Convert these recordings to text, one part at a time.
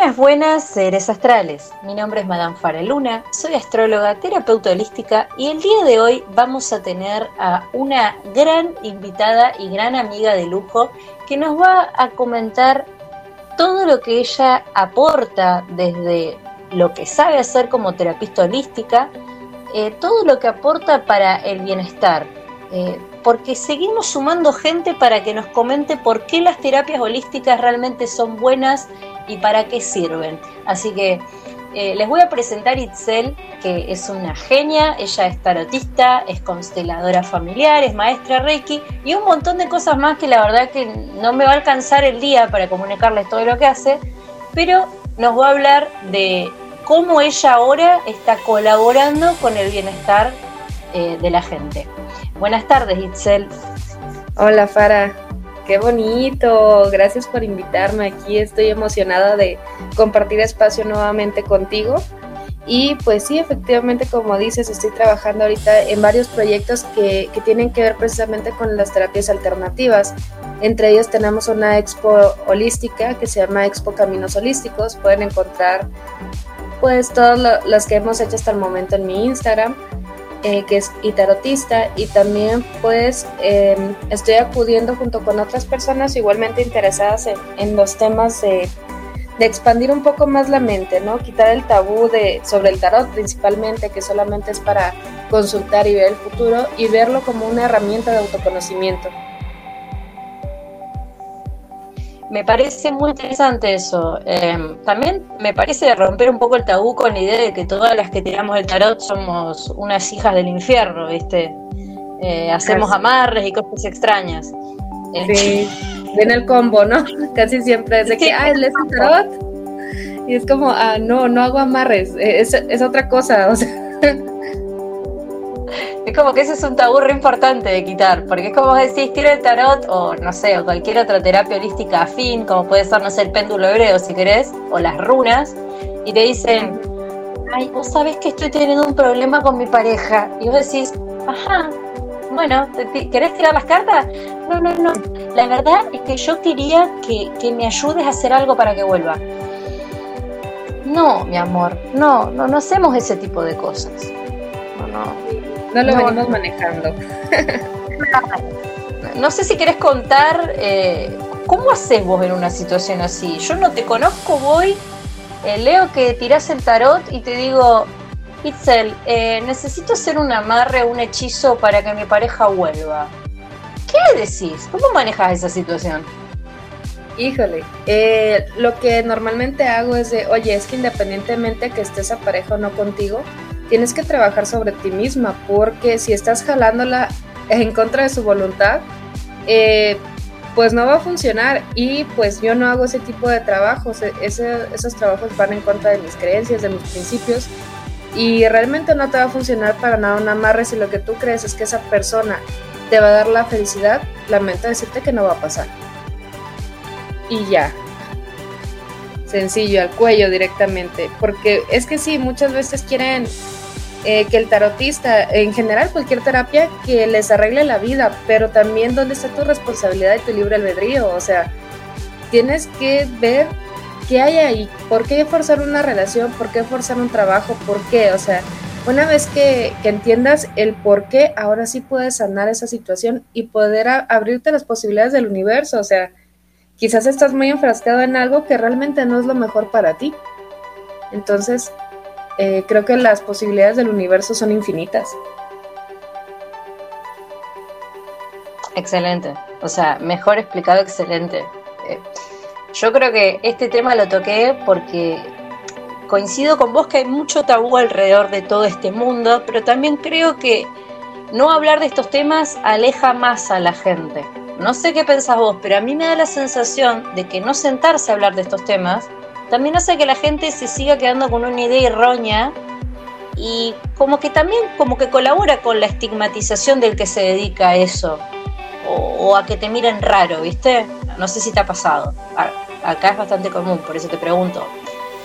Buenas, buenas, seres astrales. Mi nombre es Madame Faraluna, soy astróloga, terapeuta holística y el día de hoy vamos a tener a una gran invitada y gran amiga de lujo que nos va a comentar todo lo que ella aporta desde lo que sabe hacer como terapista holística, eh, todo lo que aporta para el bienestar, eh, porque seguimos sumando gente para que nos comente por qué las terapias holísticas realmente son buenas y para qué sirven. Así que eh, les voy a presentar Itzel, que es una genia, ella es tarotista, es consteladora familiar, es maestra Reiki y un montón de cosas más que la verdad que no me va a alcanzar el día para comunicarles todo lo que hace, pero nos va a hablar de cómo ella ahora está colaborando con el bienestar eh, de la gente. Buenas tardes, Itzel. Hola, Fara. Qué bonito. Gracias por invitarme aquí. Estoy emocionada de compartir espacio nuevamente contigo. Y pues sí, efectivamente, como dices, estoy trabajando ahorita en varios proyectos que, que, tienen que ver precisamente con las terapias alternativas. Entre ellos tenemos una expo holística que se llama Expo Caminos Holísticos. Pueden encontrar pues todas las que hemos hecho hasta el momento en mi Instagram. Eh, que es itarotista y también pues em, estoy acudiendo junto con otras personas igualmente interesadas en, los temas de, de, expandir un poco más la mente, ¿no? Quitar el tabú de, sobre el tarot principalmente, que solamente es para consultar y ver el futuro y verlo como una herramienta de autoconocimiento. Me parece muy interesante eso. Em, también me parece romper un poco el tabú con la idea de que todas las que tiramos el tarot somos unas hijas del infierno, ¿viste? Eh, hacemos amarres y cosas extrañas. Sí, viene el combo, ¿no? Casi siempre es de que, ah, ¿lees el tarot? Y es como, ah, no, no hago amarres, es, es otra cosa, o sea. Es como que ese es un tabú re importante de quitar, porque es como decís, tiro el tarot o no sé, o cualquier otra terapia holística afín, como puede ser, no sé, el péndulo hebreo si querés, o las runas, y te dicen, ay, vos sabés que estoy teniendo un problema con mi pareja, y vos decís, ajá, bueno, ¿querés tirar las cartas? No, no, no, la verdad es que yo quería que, que me ayudes a hacer algo para que vuelva. No, mi amor, no, no, no hacemos ese tipo de cosas. No, no. No lo venimos manejando. no sé si querés contar eh, cómo haces vos en una situación así. Yo no te conozco, voy, eh, leo que tirás el tarot y te digo, Itzel, eh, necesito hacer un amarre, un hechizo para que mi pareja vuelva. ¿Qué le decís? ¿Cómo manejas esa situación? Híjole, lo que normalmente hago es de, oye, es que independientemente que estés a pareja o no contigo, tienes que trabajar sobre ti misma, porque si estás jalándola en contra de su voluntad, eh, pues no va a funcionar y pues yo no hago ese tipo de trabajos, e-, esos trabajos van en contra de mis creencias, de mis principios y realmente no te va a funcionar para nada un amarre si lo que tú crees es que esa persona te va a dar la felicidad, lamento decirte que no va a pasar. Y ya, sencillo, al cuello directamente, porque es que sí, muchas veces quieren eh, que el tarotista, en general cualquier terapia, que les arregle la vida, pero también dónde está tu responsabilidad y tu libre albedrío. O sea, tienes que ver qué hay ahí, por qué forzar una relación, por qué forzar un trabajo, por qué. O sea, una vez que, que entiendas el por qué, ahora sí puedes sanar esa situación y poder abrirte las posibilidades del universo. O sea, quizás estás muy enfrascado en algo que realmente no es lo mejor para ti. Entonces, eh, creo que las posibilidades del universo son infinitas. Excelente, o sea, mejor explicado, excelente. Eh, yo creo que este tema lo toqué porque coincido con vos que hay mucho tabú alrededor de todo este mundo, pero también creo que no hablar de estos temas aleja más a la gente. No sé qué pensás vos, pero a mí me da la sensación de que no sentarse a hablar de estos temas también hace que la gente se siga quedando con una idea errónea y como que también como que colabora con la estigmatización del que se dedica a eso o, a que te miren raro, ¿viste? No sé si te ha pasado. Acá es bastante común, por eso te pregunto.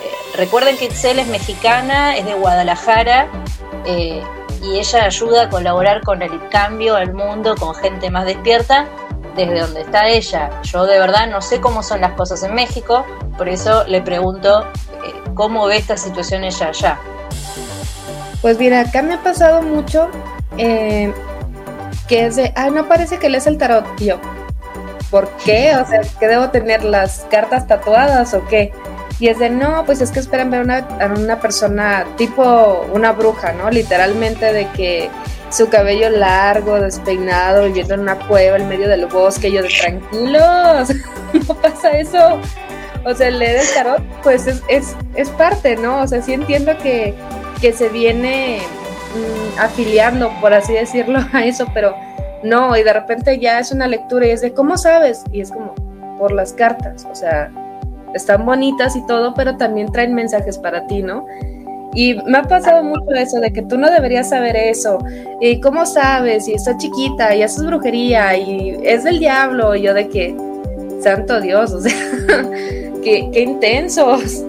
Eh, recuerden que Itzel es mexicana, es de Guadalajara eh, y ella ayuda a colaborar con el cambio al mundo, con gente más despierta, desde donde está ella. Yo de verdad no sé cómo son las cosas en México, por eso le pregunto eh, cómo ve esta situación ella allá. Pues mira, acá me ha pasado mucho eh, que es de, ah, no parece que lees el tarot, yo. ¿Por qué? O sea, ¿que debo tener las cartas tatuadas o qué? Y es de, no, pues es que esperan ver a una persona tipo una bruja, ¿no? Literalmente de que su cabello largo, despeinado, viviendo en una cueva en medio del bosque, yo de tranquilos, no pasa eso. O sea, leer el tarot, pues es, es, es parte, ¿no? O sea, sí entiendo que, que se viene mm, afiliando, por así decirlo, a eso, pero no, y de repente ya es una lectura y es de, ¿cómo sabes? Y es como, por las cartas, o sea, están bonitas y todo, pero también traen mensajes para ti, ¿no? Y me ha pasado mucho eso, de que tú no deberías saber eso. ¿Y cómo sabes? Y está chiquita, y eso es brujería, y es del diablo. Y yo de que, santo Dios, o sea, qué, qué intensos.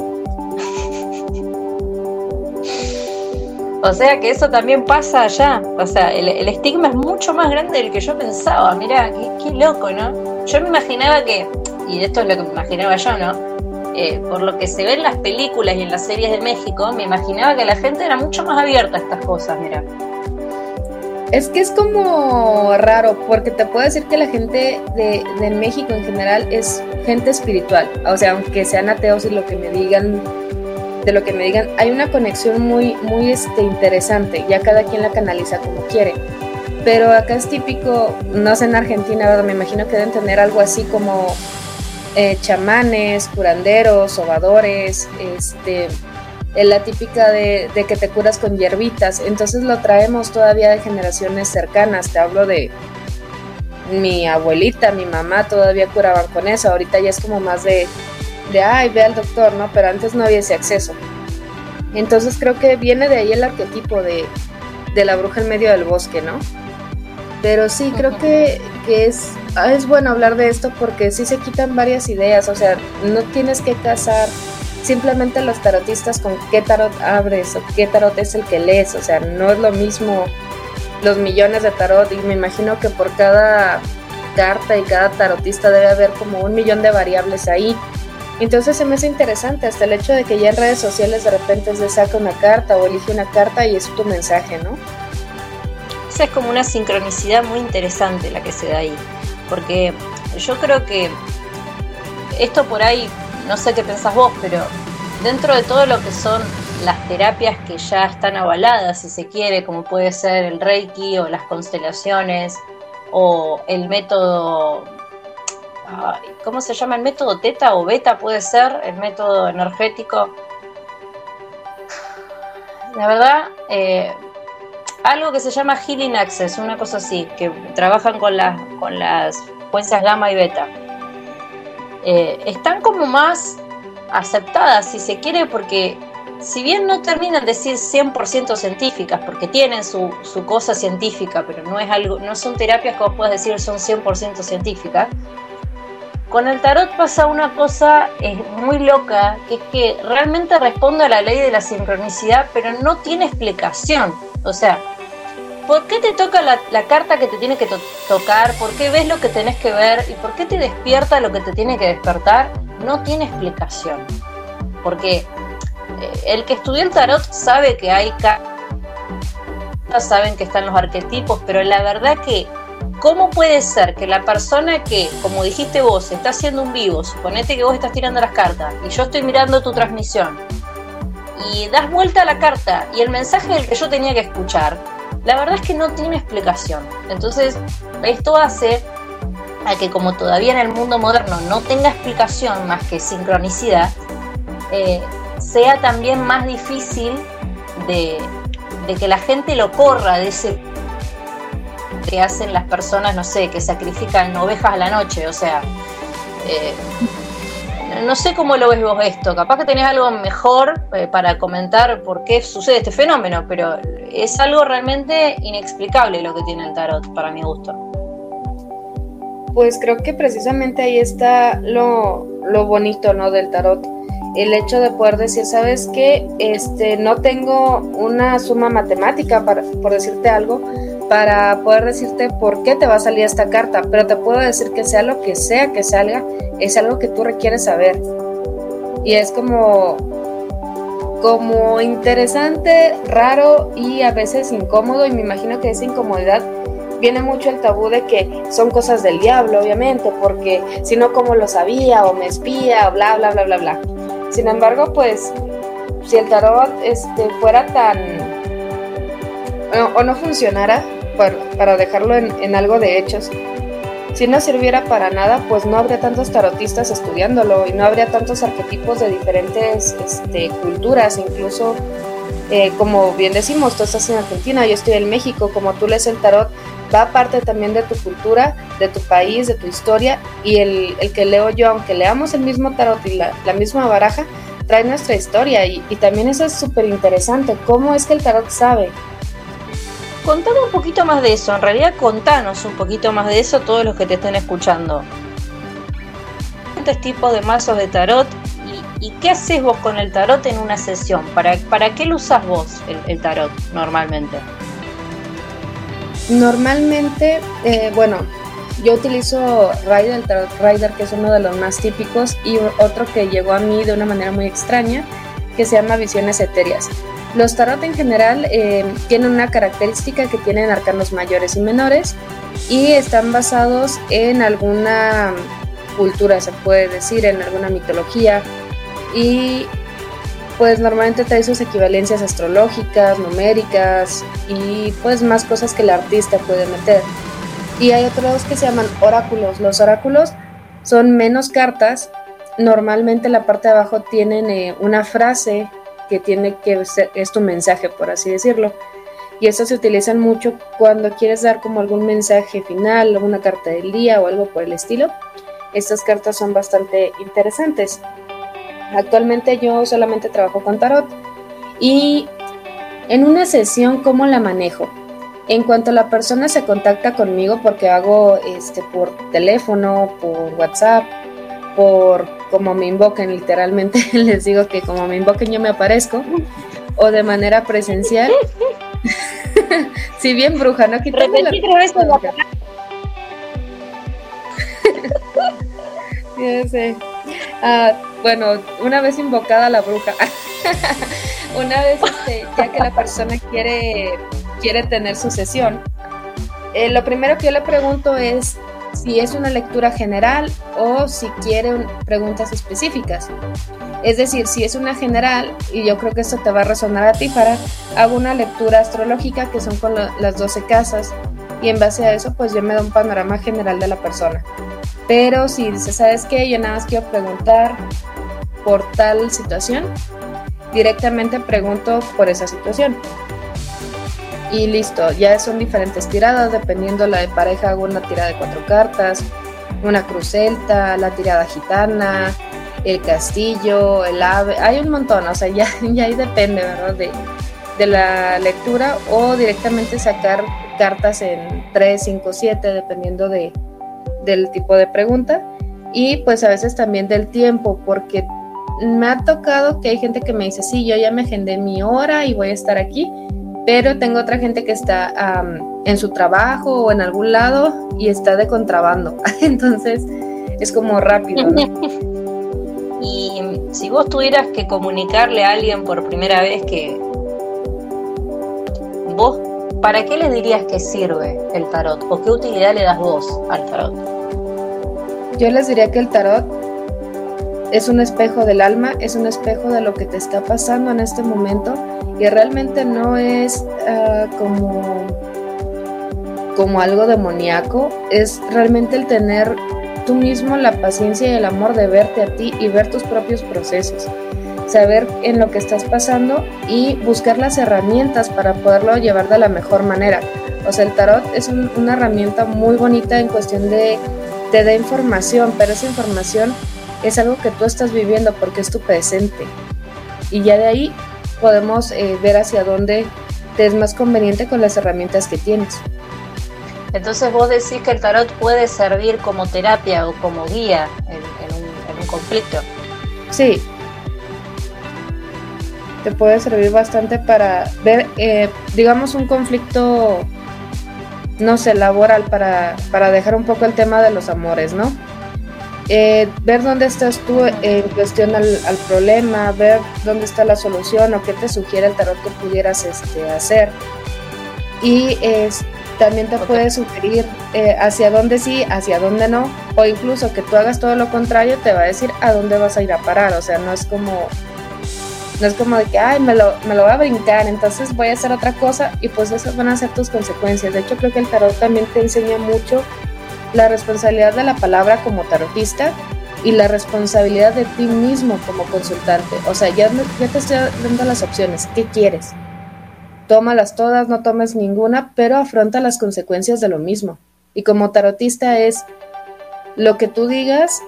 O sea que eso también pasa allá. O sea, el, estigma es mucho más grande del que yo pensaba. Mira, qué, loco, ¿no? Yo me imaginaba que, y esto es lo que me imaginaba yo, ¿no? Eh, por lo que se ve en las películas y en las series de México, me imaginaba que la gente era mucho más abierta a estas cosas, mira. Es que es como raro, porque te puedo decir que la gente de, de México en general es gente espiritual. O sea, aunque sean ateos y lo que me digan de lo que me digan, hay una conexión muy, muy este, interesante, ya cada quien la canaliza como quiere. Pero acá es típico, no sé en Argentina, me imagino que deben tener algo así como eh, chamanes, curanderos, sobadores, este, la típica de, de, que te curas con hierbitas. Entonces lo traemos todavía de generaciones cercanas. Te hablo de mi abuelita, mi mamá todavía curaban con eso. Ahorita ya es como más de de, ay, ve al doctor, ¿no? Pero antes no había ese acceso. Entonces creo que viene de ahí el arquetipo de, de la bruja en medio del bosque, ¿no? Pero sí, creo que, que, es, es bueno hablar de esto porque sí se quitan varias ideas, o sea, no tienes que casar simplemente los tarotistas con qué tarot abres o qué tarot es el que lees, o sea, no es lo mismo los millones de tarot y me imagino que por cada carta y cada tarotista debe haber como un millón de variables ahí. Entonces se me hace interesante hasta el hecho de que ya en redes sociales de repente se saca una carta o elige una carta y es tu mensaje, ¿no? Esa es como una sincronicidad muy interesante la que se da ahí, porque yo creo que esto por ahí, no sé qué pensás vos, pero dentro de todo lo que son las terapias que ya están avaladas, si se quiere, como puede ser el Reiki o las constelaciones o el método ¿cómo se llama? El método teta o beta puede ser, el método energético. La verdad, eh, algo que se llama Healing Access, una cosa así, que trabajan con, las con las frecuencias gamma y beta. Eh, están como más aceptadas, si se quiere, porque si bien no terminan de decir 100% científicas, porque tienen su, su, cosa científica, pero no, es algo, no son terapias que vos puedas decir son 100% científicas, con el tarot pasa una cosa muy loca, que es que realmente responde a la ley de la sincronicidad, pero no tiene explicación. O sea, ¿por qué te toca la, carta que te tiene que tocar? ¿Por qué ves lo que tenés que ver? ¿Y por qué te despierta lo que te tiene que despertar? No tiene explicación. Porque eh, el que estudió el tarot sabe que hay cartas, saben que están los arquetipos, pero la verdad que ¿Cómo puede ser que la persona que, como dijiste vos, está haciendo un vivo, suponete que vos estás tirando las cartas y yo estoy mirando tu transmisión y das vuelta a la carta y el mensaje del que yo tenía que escuchar, la verdad es que no tiene explicación. Entonces, esto hace a que como todavía en el mundo moderno no tenga explicación más que sincronicidad, eh, sea también más difícil de, que la gente lo corra de ese que hacen las personas, no sé, que sacrifican ovejas a la noche, o sea, eh, no sé cómo lo ves vos esto, capaz que tenés algo mejor eh, para comentar por qué sucede este fenómeno, pero es algo realmente inexplicable lo que tiene el tarot, para mi gusto. Pues creo que precisamente ahí está lo, lo bonito, ¿no? Del tarot el hecho de poder decir, sabes que este no tengo una suma matemática para por decirte algo, para poder decirte por qué te va a salir esta carta, pero te puedo decir que sea lo que sea que salga, es algo que tú requieres saber. Y es como, como interesante, raro y a veces incómodo y me imagino que esa incomodidad viene mucho el tabú de que son cosas del diablo, obviamente, porque si no, ¿cómo lo sabía? O me espía, o bla, bla, bla, bla, bla. Sin embargo, pues, si el tarot este, fuera tan... o, no funcionara, para, dejarlo en, algo de hechos, si no sirviera para nada, pues no habría tantos tarotistas estudiándolo y no habría tantos arquetipos de diferentes este, culturas, incluso eh, como bien decimos, tú estás en Argentina, yo estoy en México, como tú lees el tarot, va parte también de tu cultura, de tu país, de tu historia, y el, que leo yo, aunque leamos el mismo tarot y la, misma baraja, trae nuestra historia, y, también eso es súper interesante, cómo es que el tarot sabe. Contame un poquito más de eso, en realidad contanos un poquito más de eso todos los que te estén escuchando. ¿Cuántos tipos de mazos de tarot y, qué haces vos con el tarot en una sesión? ¿Para, para qué lo usas vos el tarot normalmente? Normalmente, eh, bueno, yo utilizo Rider, el Tarot Rider, que es uno de los más típicos, y otro que llegó a mí de una manera muy extraña, que se llama Visiones Etéreas. Los tarot en general eh, tienen una característica que tienen arcanos mayores y menores y están basados en alguna cultura, se puede decir, en alguna mitología. Y pues normalmente trae sus equivalencias astrológicas, numéricas y pues más cosas que el artista puede meter. Y hay otros que se llaman oráculos. Los oráculos son menos cartas. Normalmente la parte de abajo tienen eh, una frase que tiene que ser, es tu mensaje, por así decirlo. Y estos se utilizan mucho cuando quieres dar como algún mensaje final, alguna carta del día o algo por el estilo. Estas cartas son bastante interesantes. Actualmente yo solamente trabajo con tarot y en una sesión, ¿cómo la manejo? En cuanto la persona se contacta conmigo, porque hago este por teléfono, por WhatsApp, por como me invoquen, literalmente les digo que como me invoquen yo me aparezco, o de manera presencial. si bien bruja, no quitando la... ya sé. Ah, bueno, una vez invocada la bruja, una vez este, ya que la persona quiere, quiere tener su sesión, eh, lo primero que yo le pregunto es si es una lectura general o si quiere preguntas específicas. Es decir, si es una general, y yo creo que esto te va a resonar a ti, para hago una lectura astrológica que son con las 12 casas y en base a eso pues yo me da un panorama general de la persona. Pero si dices, ¿sabes qué? Yo nada más quiero preguntar por tal situación, directamente pregunto por esa situación. Y listo, ya son diferentes tiradas, dependiendo la de pareja, hago una tirada de cuatro cartas, una cruz celta, la tirada gitana, el castillo, el ave, hay un montón, o sea, ya, ya ahí depende, ¿verdad? De, de la lectura o directamente sacar cartas en 3, 5, 7, dependiendo de, del tipo de pregunta. Y pues a veces también del tiempo, porque me ha tocado que hay gente que me dice, sí, yo ya me agendé mi hora y voy a estar aquí, pero tengo otra gente que está en su trabajo o en algún lado y está de contrabando. Entonces es como rápido. y si vos tuvieras que comunicarle a alguien por primera vez que vos, ¿para qué le dirías que sirve el tarot? ¿O qué utilidad le das vos al tarot? Yo les diría que el tarot es un espejo del alma, es un espejo de lo que te está pasando en este momento y realmente no es ah, como, como algo demoníaco, es realmente el tener tú mismo la paciencia y el amor de verte a ti y ver tus propios procesos, saber en lo que estás pasando y buscar las herramientas para poderlo llevar de la mejor manera. O sea, el tarot es una herramienta muy bonita en cuestión de te da información, pero esa información es algo que tú estás viviendo porque es tu presente. Y ya de ahí podemos eh, ver hacia dónde te es más conveniente con las herramientas que tienes. Entonces vos decís que el tarot puede servir como terapia o como guía en, un, conflicto. Sí. Te puede servir bastante para ver, eh, digamos, un conflicto, no sé, laboral, para, para dejar un poco el tema de los amores, ¿no? Eh, ver dónde estás tú en cuestión al, problema, ver dónde está la solución o qué te sugiere el tarot que pudieras este, hacer. Y es, también te puede sugerir eh, hacia dónde sí, hacia dónde no, o incluso que tú hagas todo lo contrario, te va a decir a dónde vas a ir a parar. O sea, no es como, no es como de que, ay, me lo, me lo voy a brincar, entonces voy a hacer otra cosa y pues esas van a ser tus consecuencias. De hecho, creo que el tarot también te enseña mucho la responsabilidad de la palabra como tarotista y la responsabilidad de ti mismo como consultante. O sea, ya, te estoy dando las opciones. ¿Qué quieres? Tómalas todas, no tomes ninguna, pero afronta las consecuencias de lo mismo. Y como tarotista es, lo que tú digas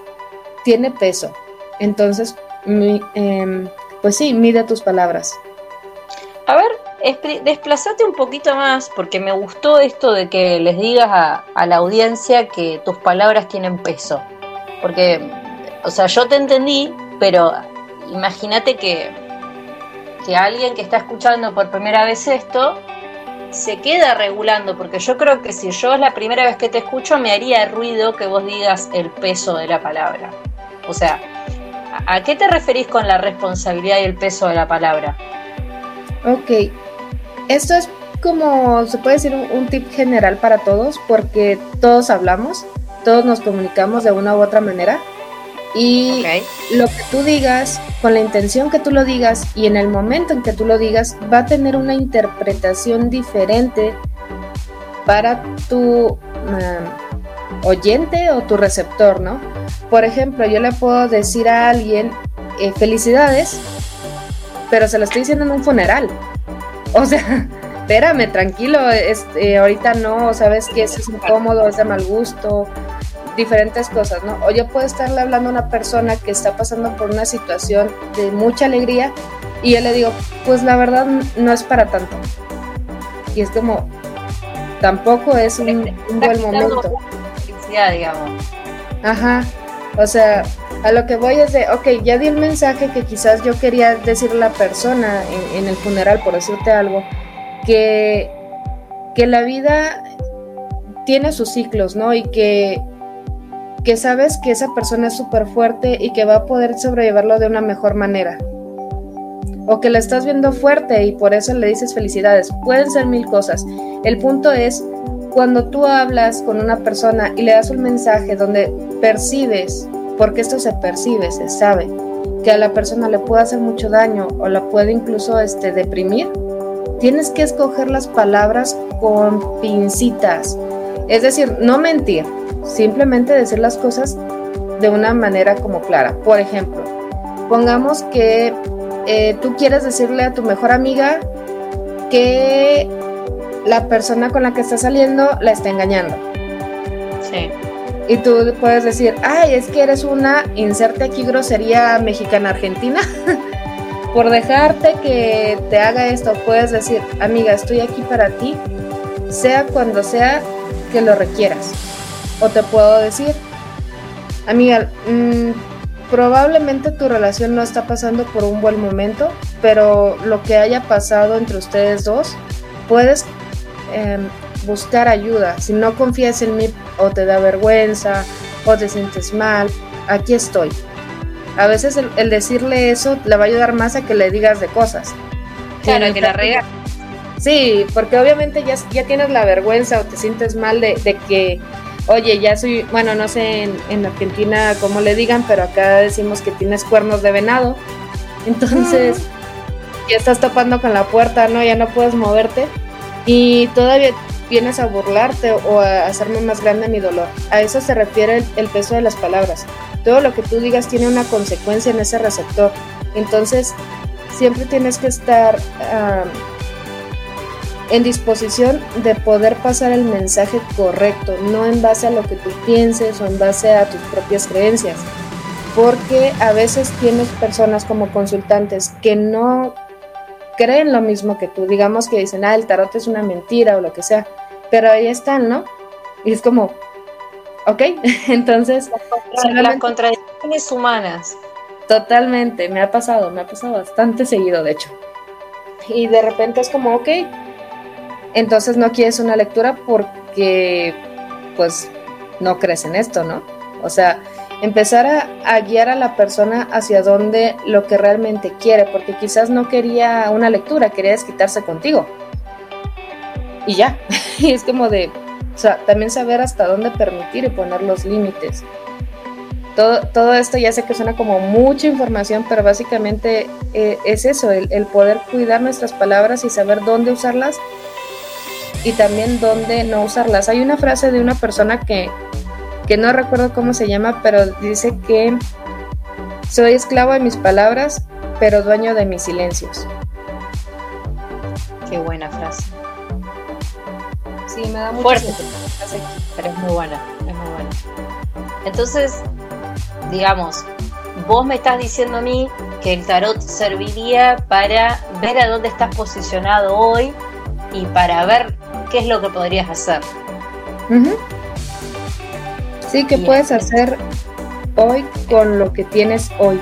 tiene peso. Entonces, em, pues sí, mide tus palabras. A ver, desplazate un poquito más, porque me gustó esto de que les digas a, la audiencia que tus palabras tienen peso. Porque, o sea, yo te entendí, pero imagínate que, que alguien que está escuchando por primera vez esto se queda regulando, porque yo creo que si yo es la primera vez que te escucho, me haría ruido que vos digas el peso de la palabra. O sea, ¿a qué te referís con la responsabilidad y el peso de la palabra? Ok, esto es como, se puede decir, un, tip general para todos, porque todos hablamos, todos nos comunicamos de una u otra manera. Y lo que tú digas, con la intención que tú lo digas y en el momento en que tú lo digas, va a tener una interpretación diferente para tu oyente o tu receptor, ¿no? Por ejemplo, yo le puedo decir a alguien eh, felicidades, pero se lo estoy diciendo en un funeral. O sea, espérame, tranquilo, este, ahorita no, sabes que es incómodo, es de mal gusto, diferentes cosas, ¿no? O yo puedo estarle hablando a una persona que está pasando por una situación de mucha alegría y yo le digo, pues la verdad no es para tanto. Y es como, tampoco es un, buen momento. digamos. Ajá, o sea, a lo que voy es de, ok, ya di el mensaje que quizás yo quería decirle a la persona en, el funeral, por decirte algo, que, que la vida tiene sus ciclos, ¿no? Y que, que sabes que esa persona es súper fuerte y que va a poder sobrellevarlo de una mejor manera. O que la estás viendo fuerte y por eso le dices felicidades. Pueden ser mil cosas. El punto es cuando tú hablas con una persona y le das un mensaje donde percibes porque esto se percibe, se sabe, que a la persona le puede hacer mucho daño o la puede incluso este, deprimir, tienes que escoger las palabras con pincitas. Es decir, no mentir, simplemente decir las cosas de una manera como clara. Por ejemplo, pongamos que eh, tú quieres decirle a tu mejor amiga que la persona con la que está saliendo la está engañando. Sí. Y tú puedes decir, ay, es que eres una, inserte aquí grosería mexicana-argentina. Por dejarte que te haga esto, puedes decir, amiga, estoy aquí para ti, sea cuando sea que lo requieras. O te puedo decir, amiga, mm, probablemente tu relación no está pasando por un buen momento, pero lo que haya pasado entre ustedes dos, puedes em, buscar ayuda. Si no confías en mí o te da vergüenza o te sientes mal, aquí estoy. A veces el, decirle eso le va a ayudar más a que le digas de cosas. Claro, que la rega. Sí, porque obviamente ya, ya tienes la vergüenza o te sientes mal de, que, oye, ya soy, bueno, no sé en, en, Argentina cómo le digan, pero acá decimos que tienes cuernos de venado. Entonces, ya estás topando con la puerta, ¿no? Ya no puedes moverte. Y todavía vienes a burlarte o a hacerme más grande mi dolor. A eso se refiere el, peso de las palabras. Todo lo que tú digas tiene una consecuencia en ese receptor. Entonces, siempre tienes que estar en disposición de poder pasar el mensaje correcto, no en base a lo que tú pienses o en base a tus propias creencias. Porque a veces tienes personas como consultantes que no creen lo mismo que tú, digamos que dicen, ah, el tarot es una mentira o lo que sea, pero ahí están, ¿no? Y es como, ok, entonces... Las, contradicciones humanas. Totalmente, me ha pasado, me ha pasado bastante seguido, de hecho. Y de repente es como, ok, entonces no quieres una lectura porque, pues, no crees en esto, ¿no? O sea, empezar a, guiar a la persona hacia donde lo que realmente quiere, porque quizás no quería una lectura, quería desquitarse contigo. Y ya, y es como de, o sea, también saber hasta dónde permitir y poner los límites. Todo, todo esto ya sé que suena como mucha información, pero básicamente eh, es eso, el, el poder cuidar nuestras palabras y saber dónde usarlas y también dónde no usarlas. Hay una frase de una persona que, que no recuerdo cómo se llama, pero dice que soy esclavo de mis palabras, pero dueño de mis silencios. Qué buena frase. Sí, me da mucho fuerte, pero es muy buena, es muy buena. Entonces, digamos, vos me estás diciendo a mí que el tarot serviría para ver a dónde estás posicionado hoy y para ver qué es lo que podrías hacer. Sí, ¿qué puedes hacer hoy con lo que tienes hoy?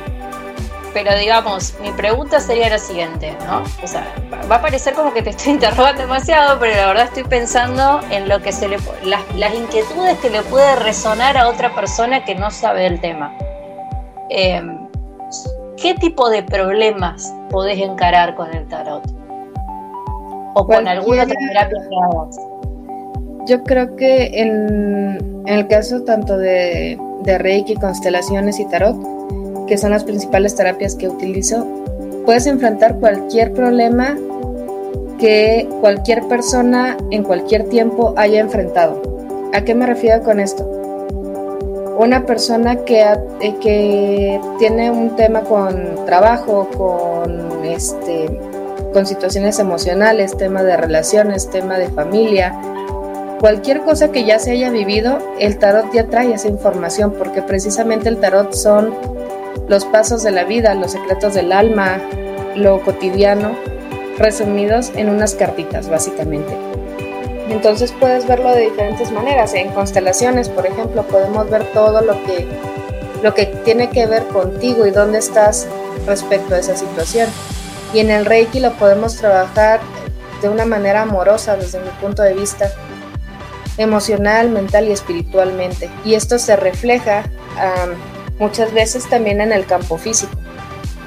Pero digamos, mi pregunta sería la siguiente, ¿no? O sea, va a parecer como que te estoy interrogando demasiado, pero la verdad estoy pensando en lo que se le las, las inquietudes que le puede resonar a otra persona que no sabe del tema. Em, ¿Qué tipo de problemas podés encarar con el tarot? O con alguna otra terapia que hagas. Yo creo que en, el caso tanto de, de Reiki, constelaciones y tarot, que son las principales terapias que utilizo, puedes enfrentar cualquier problema que cualquier persona en cualquier tiempo haya enfrentado. ¿A qué me refiero con esto? Una persona que, eh, que tiene un tema con trabajo, con, este, con situaciones emocionales, tema de relaciones, tema de familia, Cualquier cosa que ya se haya vivido, el tarot ya trae esa información, porque precisamente el tarot son los pasos de la vida, los secretos del alma, lo cotidiano, resumidos en unas cartitas, básicamente. Entonces puedes verlo de diferentes maneras. En constelaciones, por ejemplo, podemos ver todo lo que, lo que tiene que ver contigo y dónde estás respecto a esa situación. Y en el Reiki lo podemos trabajar de una manera amorosa desde mi punto de vista emocional, mental y espiritualmente. Y esto se refleja muchas veces también en el campo físico.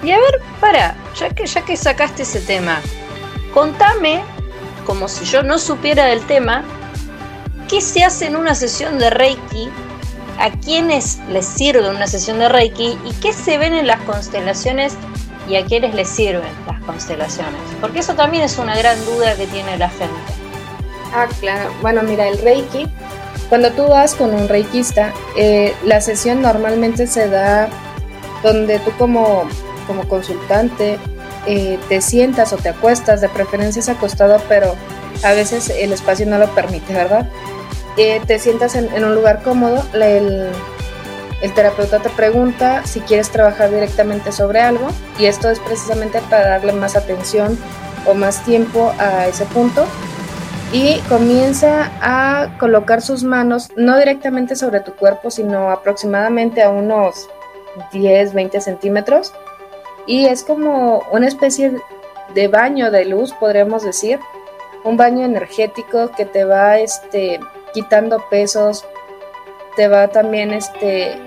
Y a ver, para, ya que, ya que sacaste ese tema, contame, como si yo no supiera del tema, ¿qué se hace en una sesión de Reiki? ¿A quiénes les sirve una sesión de Reiki? ¿Y qué se ven en las constelaciones y a quiénes les sirven las constelaciones? Porque eso también es una gran duda que tiene la gente. Ah, claro. Bueno, mira, el Reiki, cuando tú vas con un reikista, eh, la sesión normalmente se da donde tú como, como consultante eh, te sientas o te acuestas, de preferencia es acostado, pero a veces el espacio no lo permite, ¿verdad? Eh, te sientas en, un lugar cómodo, el, el terapeuta te pregunta si quieres trabajar directamente sobre algo y esto es precisamente para darle más atención o más tiempo a ese punto y comienza a colocar sus manos no directamente sobre tu cuerpo, sino aproximadamente a unos 10, 20 centímetros. Y es como una especie de baño de luz, podríamos decir. Un baño energético que te va este, quitando pesos, te va también este,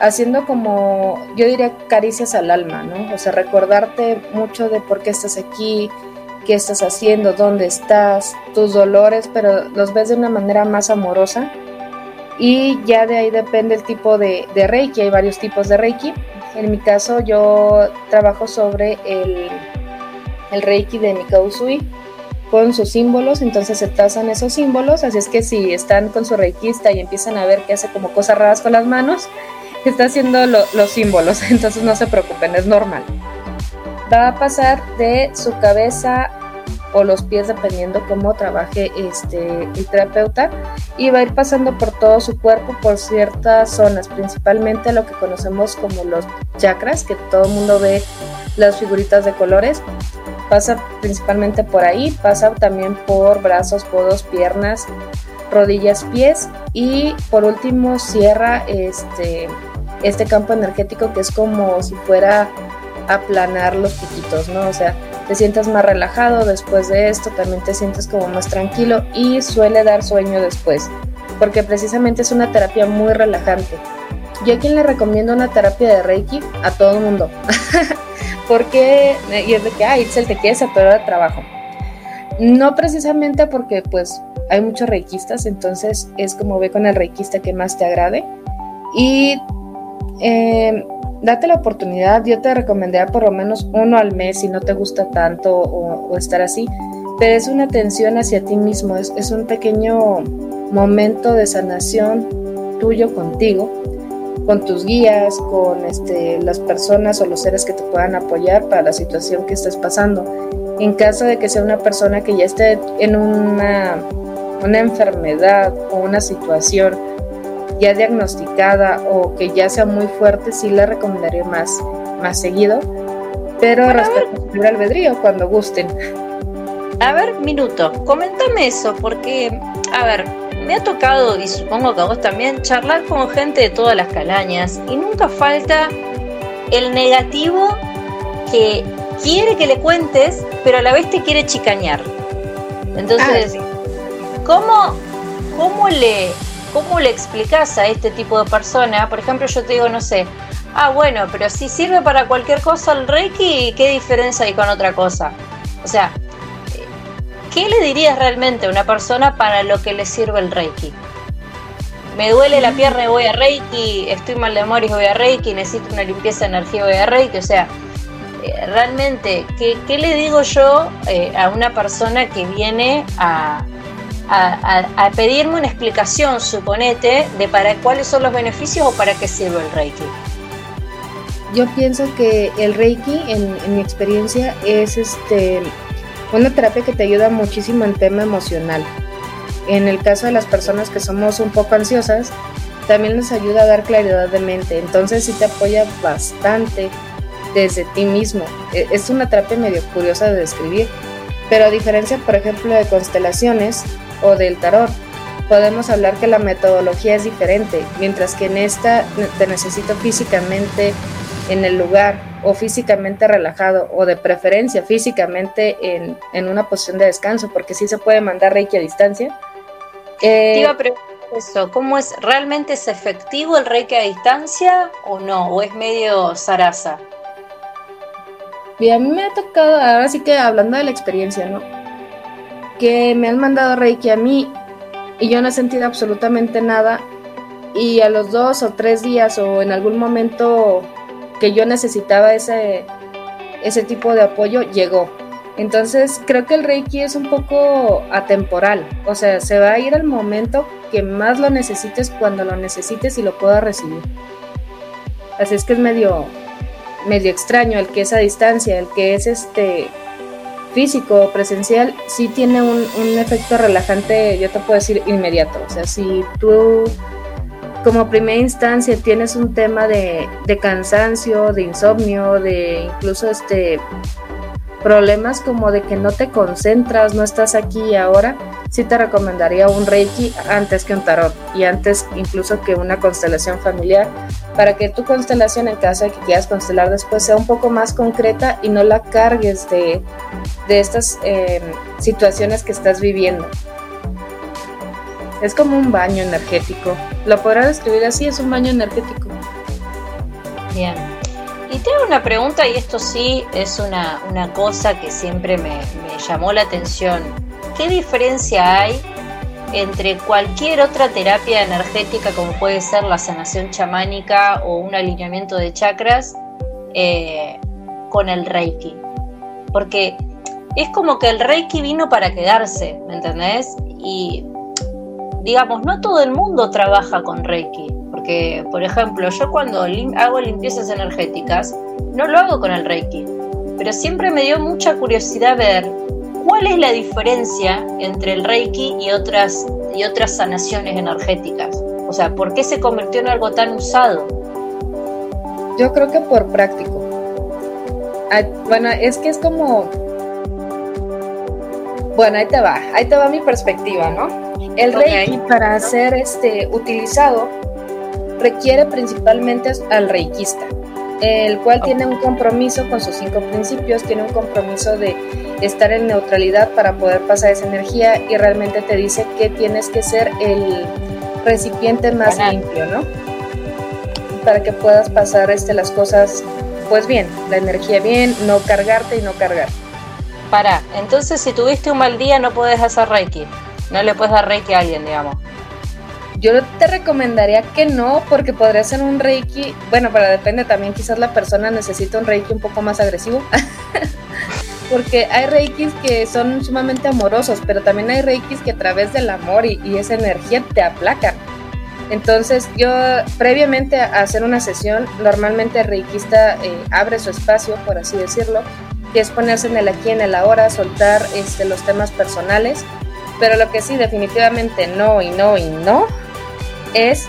haciendo como, yo diría, caricias al alma, ¿no? O sea, recordarte mucho de por qué estás aquí, qué estás haciendo, dónde estás, tus dolores, pero los ves de una manera más amorosa. Y ya de ahí depende el tipo de, Reiki, hay varios tipos de Reiki. En mi caso yo trabajo sobre el, Reiki de Mikao con sus símbolos, entonces se trazan esos símbolos, así es que si están con su reikista y empiezan a ver que hace como cosas raras con las manos, está haciendo los símbolos, entonces no se preocupen, es normal va a pasar de su cabeza o los pies dependiendo cómo trabaje este el terapeuta y va a ir pasando por todo su cuerpo por ciertas zonas principalmente lo que conocemos como los chakras que todo el mundo ve las figuritas de colores. Pasa principalmente por ahí pasa también por brazos codos piernas rodillas pies y por último cierra este este campo energético que es como si fuera aplanar los piquitos, ¿no? O sea, te sientas más relajado después de esto, también te sientes como más tranquilo y suele dar sueño después, porque precisamente es una terapia muy relajante. yo a quien le recomiendo una terapia de Reiki a todo el mundo. porque, y es de que, ah, Itzel, te quieres atorar de trabajo. No precisamente porque, pues, hay muchos reikistas, entonces es como ve con el reikista que más te agrade. Y eh, date la oportunidad, yo te recomendaría por lo menos uno al mes si no te gusta tanto o, estar así, pero es una atención hacia ti mismo, es, un pequeño momento de sanación tuyo contigo con tus guías, con este, las personas o los seres que te puedan apoyar para la situación que estés pasando. En caso de que sea una persona que ya esté en una, una enfermedad o una situación ya diagnosticada o que ya sea muy fuerte, sí le recomendaría más, más seguido, pero respecto al albedrío cuando gusten. A ver, minuto, coméntame eso, porque, a ver, me ha tocado, y supongo que a vos también, charlar con gente de todas las calañas y nunca falta el negativo que quiere que le cuentes, pero a la vez te quiere chicañar. Entonces, ah, ¿cómo, cómo, le, ¿cómo le explicas a este tipo de persona? Por ejemplo, yo te digo, no sé, ah, bueno, pero si sirve para cualquier cosa el Reiki, ¿qué diferencia hay con otra cosa? O sea, ¿Qué le dirías realmente a una persona para lo que le sirve el Reiki? Me duele la pierna y voy a Reiki, estoy mal de amor y voy a Reiki, necesito una limpieza de energía y voy a Reiki. O sea, eh, realmente, ¿qué, le digo yo eh, a una persona que viene a, a, pedirme una explicación, suponete, de para cuáles son los beneficios o para qué sirve el Reiki? Yo pienso que el Reiki, en, en mi experiencia, es este una terapia que te ayuda muchísimo en tema emocional. En el caso de las personas que somos un poco ansiosas, también nos ayuda a dar claridad de mente. Entonces sí te apoya bastante desde ti mismo. E, es una terapia medio curiosa de describir, pero a diferencia, por ejemplo, de constelaciones o del tarot, podemos hablar que la metodología es diferente, mientras que en esta te necesito físicamente en el lugar o físicamente relajado o de preferencia físicamente en, en una posición de descanso, porque sí se puede mandar Reiki a distancia. Eh, Te iba a preguntar eso, ¿cómo es? ¿Realmente es efectivo el Reiki a distancia o no? ¿O es medio zaraza? Y a mí me ha tocado, ahora sí que hablando de la experiencia, ¿no? Que me han mandado Reiki a mí y yo no he sentido absolutamente nada y a los dos o tres días o en algún momento que yo necesitaba ese, ese tipo de apoyo, llegó. Entonces creo que el Reiki es un poco atemporal, o sea, se va a ir al momento que más lo necesites cuando lo necesites y lo puedas recibir. Así es que es medio, medio extraño el que es a distancia, el que es este físico o presencial, sí tiene un, un efecto relajante, yo te puedo decir, inmediato. O sea, si tú como primera instancia tienes un tema de, cansancio, de insomnio, de incluso este problemas como de que no te concentras, no estás aquí y ahora, sí te recomendaría un Reiki antes que un tarot y antes incluso que una constelación familiar para que tu constelación en caso de que quieras constelar después sea un poco más concreta y no la cargues de, estas eh, situaciones que estás viviendo. Es como un baño energético. Lo podrá describir así, es un baño energético. Bien. Y tengo una pregunta, y esto sí es una, cosa que siempre me, me llamó la atención. ¿Qué diferencia hay entre cualquier otra terapia energética como puede ser la sanación chamánica o un alineamiento de chakras eh, con el Reiki? Porque es como que el Reiki vino para quedarse, ¿me entendés? Y digamos, no todo el mundo trabaja con Reiki, porque, por ejemplo, yo cuando hago limpiezas energéticas, no lo hago con el Reiki, pero siempre me dio mucha curiosidad ver cuál es la diferencia entre el Reiki y otras, y otras sanaciones energéticas. O sea, ¿por qué se convirtió en algo tan usado? Yo creo que por práctico. Bueno, es que es como... Bueno, ahí te va, ahí te va mi perspectiva, ¿no? El Reiki para ser este, utilizado requiere principalmente al reikista, el cual tiene un compromiso con sus cinco principios, tiene un compromiso de estar en neutralidad para poder pasar esa energía y realmente te dice que tienes que ser el recipiente más limpio, ¿no? para que puedas pasar este, las cosas pues bien, la energía bien, no cargarte y no cargar. Para, entonces si tuviste un mal día no puedes hacer Reiki, no le puedes dar Reiki a alguien, digamos. Yo te recomendaría que no, porque podría ser un Reiki, bueno, pero depende también, quizás la persona necesita un Reiki un poco más agresivo. porque hay reikis que son sumamente amorosos, pero también hay reikis que a través del amor y, esa energía te aplacan. Entonces yo previamente a hacer una sesión, normalmente el reikista eh, abre su espacio, por así decirlo, que es ponerse en el aquí, en el ahora, soltar este, los temas personales, pero lo que sí definitivamente no y no y no es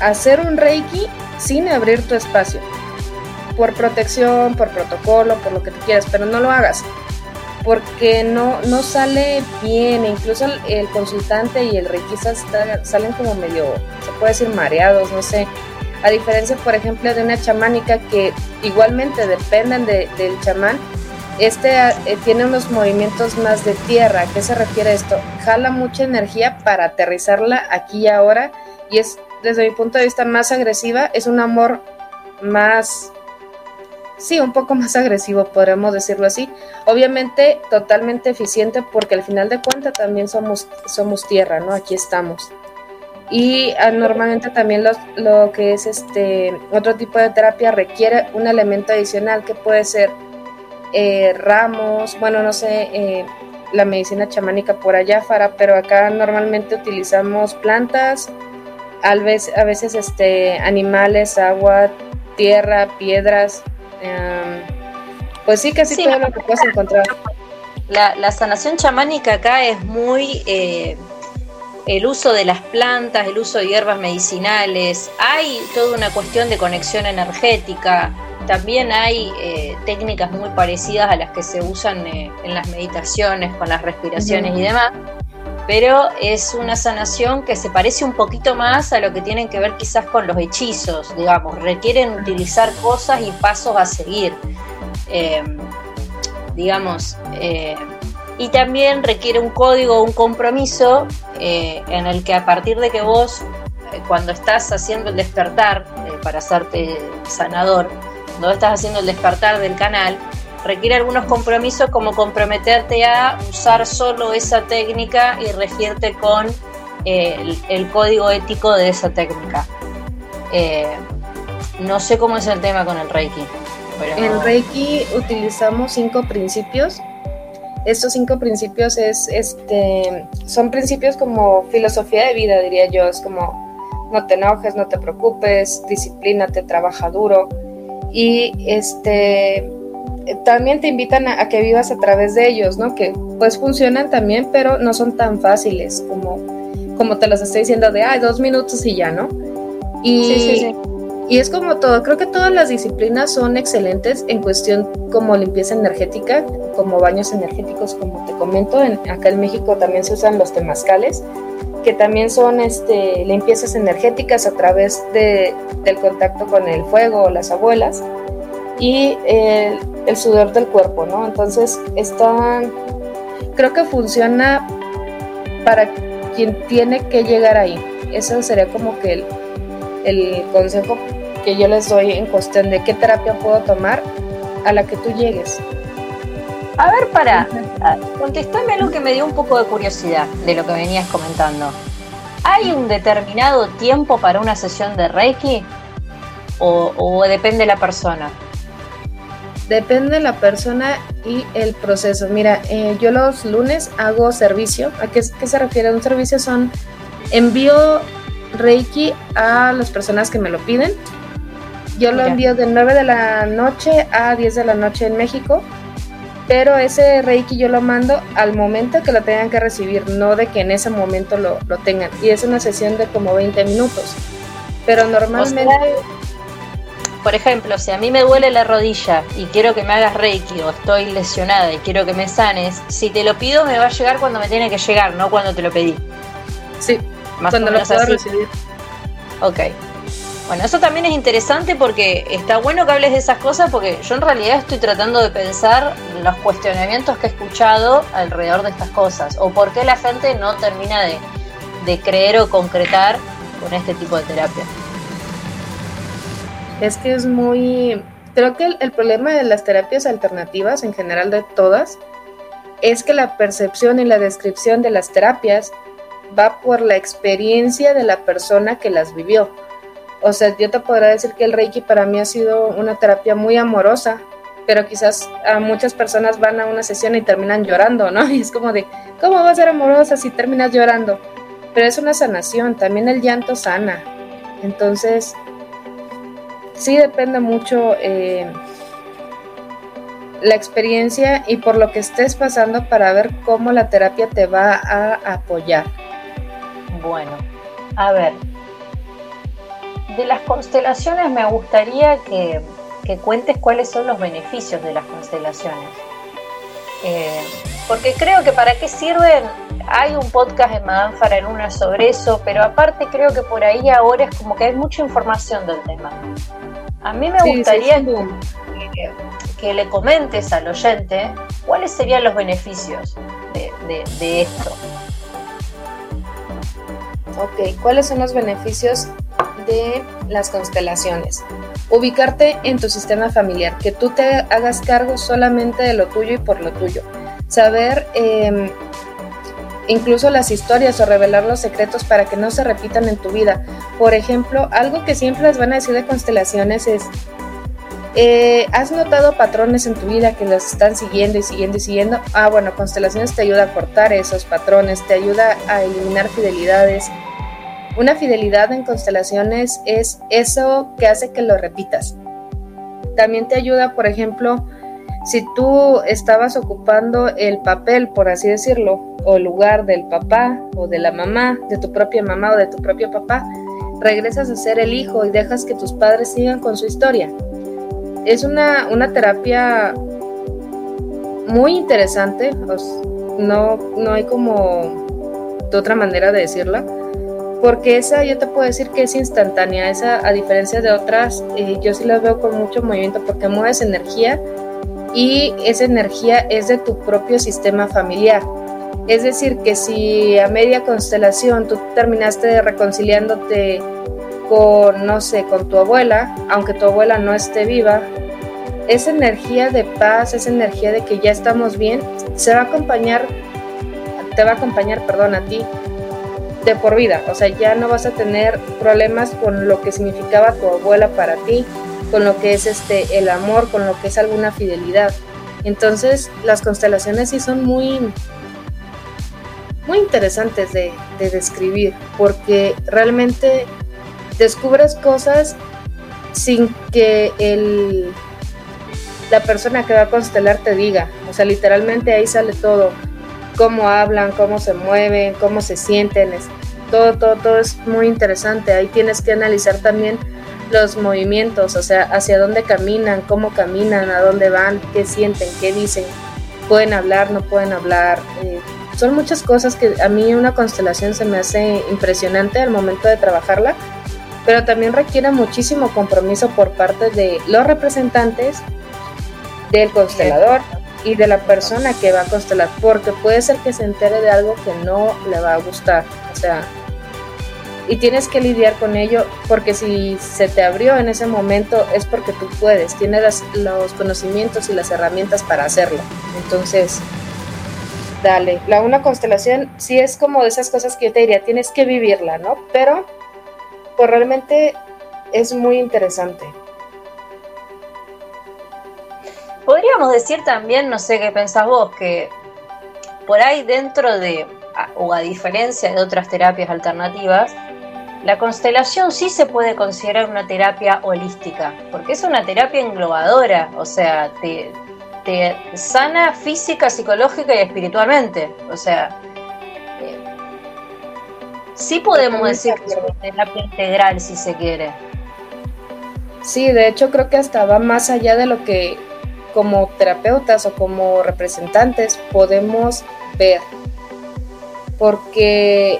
hacer un reiki sin abrir tu espacio. Por protección, por protocolo, por lo que tú quieras, pero no lo hagas porque no, no sale bien, incluso el, consultante y el requisa salen como medio, se puede decir mareados, no sé, a diferencia por ejemplo de una chamánica que igualmente dependen del chamán, este eh, tiene unos movimientos más de tierra, ¿a qué se refiere esto? Jala mucha energía para aterrizarla aquí y ahora y es desde mi punto de vista más agresiva, es un amor más sí, un poco más agresivo, podríamos decirlo así. Obviamente totalmente eficiente porque al final de cuentas también somos, somos tierra, ¿no? Aquí estamos. Y ah, normalmente también lo, que es este otro tipo de terapia requiere un elemento adicional que puede ser eh, ramos, bueno, no sé, eh, la medicina chamánica por allá, Fara, pero acá normalmente utilizamos plantas, a veces, a veces este, animales, agua, tierra, piedras, Em, pues sí, casi todo lo que puedes encontrar. La, sanación chamánica acá es muy eh, el uso de las plantas, el uso de hierbas medicinales, hay toda una cuestión de conexión energética, también hay eh, técnicas muy parecidas a las que se usan eh, en las meditaciones, con las respiraciones y demás, pero es una sanación que se parece un poquito más a lo que tienen que ver quizás con los hechizos, digamos, requieren utilizar cosas y pasos a seguir, eh, digamos, y también requiere un código, un compromiso en el que a partir de que vos, cuando estás haciendo el despertar para hacerte sanador, cuando estás haciendo el despertar del canal, requiere algunos compromisos como comprometerte a usar solo esa técnica y regirte con eh, el, código ético de esa técnica. Eh, no sé cómo es el tema con el Reiki. En Reiki utilizamos cinco principios. Estos cinco principios es, este, son principios como filosofía de vida, diría yo. Es como no te enojes, no te preocupes, disciplina, te trabaja duro. Y este también te invitan a, que vivas a través de ellos, ¿no? Que pues funcionan también, pero no son tan fáciles como, como te los estoy diciendo de, ay, dos minutos y ya, ¿no? Y, sí, sí, sí. y es como todo, creo que todas las disciplinas son excelentes en cuestión como limpieza energética, como baños energéticos, como te comento, en, acá en México también se usan los temazcales, que también son este, limpiezas energéticas a través de, del contacto con el fuego o las abuelas y el, el sudor del cuerpo, ¿no? Entonces, está, creo que funciona para quien tiene que llegar ahí. Ese sería como que el, el consejo que yo les doy en cuestión de qué terapia puedo tomar a la que tú llegues. A ver, para, contestame algo que me dio un poco de curiosidad de lo que venías comentando. ¿Hay un determinado tiempo para una sesión de Reiki? ¿O, o depende de la persona? Depende de la persona y el proceso. Mira, eh, yo los lunes hago servicio. ¿A qué, se refiere? Un servicio son envío Reiki a las personas que me lo piden. Yo lo envío de 9 de la noche a 10 de la noche en México, pero ese Reiki yo lo mando al momento que lo tengan que recibir, no de que en ese momento lo, lo tengan. Y es una sesión de como 20 minutos. Pero normalmente por ejemplo, si a mí me duele la rodilla y quiero que me hagas reiki o estoy lesionada y quiero que me sanes, si te lo pido me va a llegar cuando me tiene que llegar, no cuando te lo pedí. Sí, más cuando lo puedo recibir. Ok. Bueno, eso también es interesante porque está bueno que hables de esas cosas porque yo en realidad estoy tratando de pensar los cuestionamientos que he escuchado alrededor de estas cosas o por qué la gente no termina de, creer o concretar con este tipo de terapia. es que es muy... Creo que el, problema de las terapias alternativas, en general de todas, es que la percepción y la descripción de las terapias va por la experiencia de la persona que las vivió. O sea, yo te podría decir que el Reiki para mí ha sido una terapia muy amorosa, pero quizás a muchas personas van a una sesión y terminan llorando, ¿no? Y es como de, ¿cómo va a ser amorosa si terminas llorando? Pero es una sanación, también el llanto sana. Entonces, sí depende mucho eh, la experiencia y por lo que estés pasando para ver cómo la terapia te va a apoyar. Bueno, a ver, de las constelaciones me gustaría que que cuentes cuáles son los beneficios de las constelaciones. Eh, porque creo que para qué sirven, hay un podcast de Madame Faraluna sobre eso, pero aparte creo que por ahí ahora es como que hay mucha información del tema. A mí me gustaría que, le comentes al oyente cuáles serían los beneficios de esto. Ok, ¿cuáles son los beneficios de las constelaciones? Ubicarte en tu sistema familiar, que tú te hagas cargo solamente de lo tuyo y por lo tuyo. Saber em, incluso las historias o revelar los secretos para que no se repitan en tu vida. Por ejemplo, algo que siempre les van a decir de constelaciones es, eh, ¿has notado patrones en tu vida que los están siguiendo y siguiendo y siguiendo? Ah, bueno, constelaciones te ayuda a cortar esos patrones, te ayuda a eliminar fidelidades, una fidelidad en constelaciones es eso que hace que lo repitas. También te ayuda, por ejemplo, si tú estabas ocupando el papel, por así decirlo, o el lugar del papá o de la mamá, de tu propia mamá o de tu propio papá, regresas a ser el hijo y dejas que tus padres sigan con su historia. Es una, una terapia muy interesante, no, no hay como de otra manera de decirla porque esa yo te puedo decir que es instantánea, esa a diferencia de otras, eh, yo sí la veo con mucho movimiento porque mueves energía y esa energía es de tu propio sistema familiar. Es decir, que si a media constelación tú terminaste reconciliándote con, no sé, con tu abuela, aunque tu abuela no esté viva, esa energía de paz, esa energía de que ya estamos bien, se va a acompañar, te va a acompañar, perdón, a ti de por vida, o sea, ya no vas a tener problemas con lo que significaba tu abuela para ti, con lo que es este el amor, con lo que es alguna fidelidad. Entonces, las constelaciones sí son muy muy interesantes de, de describir, porque realmente descubres cosas sin que el, la persona que va a constelar te diga. O sea, literalmente ahí sale todo cómo hablan, cómo se mueven, cómo se sienten, todo, todo, todo es muy interesante. Ahí tienes que analizar también los movimientos, o sea, hacia dónde caminan, cómo caminan, a dónde van, qué sienten, qué dicen, pueden hablar, no pueden hablar. Eh, son muchas cosas que a mí una constelación se me hace impresionante al momento de trabajarla, pero también requiere muchísimo compromiso por parte de los representantes, del constelador, y de la persona que va a constelar, porque puede ser que se entere de algo que no le va a gustar, o sea, y tienes que lidiar con ello, porque si se te abrió en ese momento es porque tú puedes, tienes los conocimientos y las herramientas para hacerlo. Entonces, dale, la una constelación sí es como de esas cosas que yo te diría, tienes que vivirla, ¿no? Pero, pues realmente es muy interesante. Podríamos decir también, no sé qué pensás vos, que por ahí dentro de, o a diferencia de otras terapias alternativas, la constelación sí se puede considerar una terapia holística, porque es una terapia englobadora, o sea, te, sana física, psicológica y espiritualmente. O sea, eh, sí podemos decir que es una terapia integral si se quiere. Sí, de hecho creo que hasta va más allá de lo que como terapeutas o como representantes podemos ver. Porque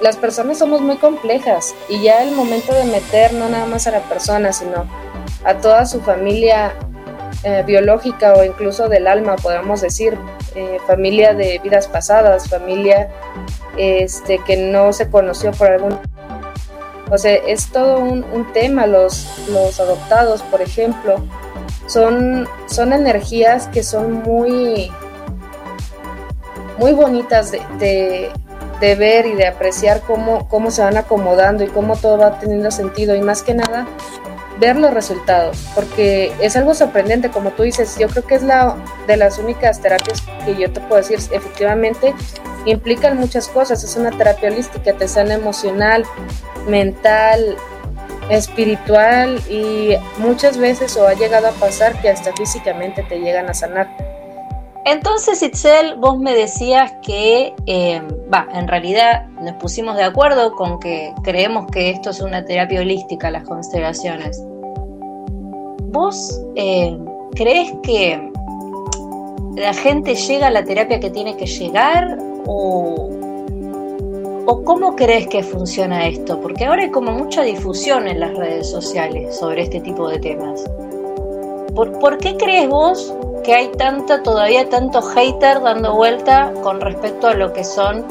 las personas somos muy complejas y ya el momento de meter no nada más a la persona, sino a toda su familia eh, biológica o incluso del alma, podemos decir, eh, familia de vidas pasadas, familia este, que no se conoció por algún O sea, es todo un, tema. Los, los adoptados, por ejemplo, son, son energías que son muy, muy bonitas de, de, ver y de apreciar cómo, cómo se van acomodando y cómo todo va teniendo sentido. Y más que nada, ver los resultados, porque es algo sorprendente, como tú dices, yo creo que es la de las únicas terapias que yo te puedo decir, efectivamente, implican muchas cosas, es una terapia holística, te sana emocional, mental, espiritual y muchas veces o ha llegado a pasar que hasta físicamente te llegan a sanar. Entonces, Itzel, vos me decías que, eh, va, en realidad nos pusimos de acuerdo con que creemos que esto es una terapia holística, las constelaciones. ¿Vos eh, crees que la gente llega a la terapia que tiene que llegar o, o cómo crees que funciona esto? Porque ahora hay como mucha difusión en las redes sociales sobre este tipo de temas. ¿Por, ¿por qué crees vos que hay tanta, todavía tanto hater dando vuelta con respecto a lo que son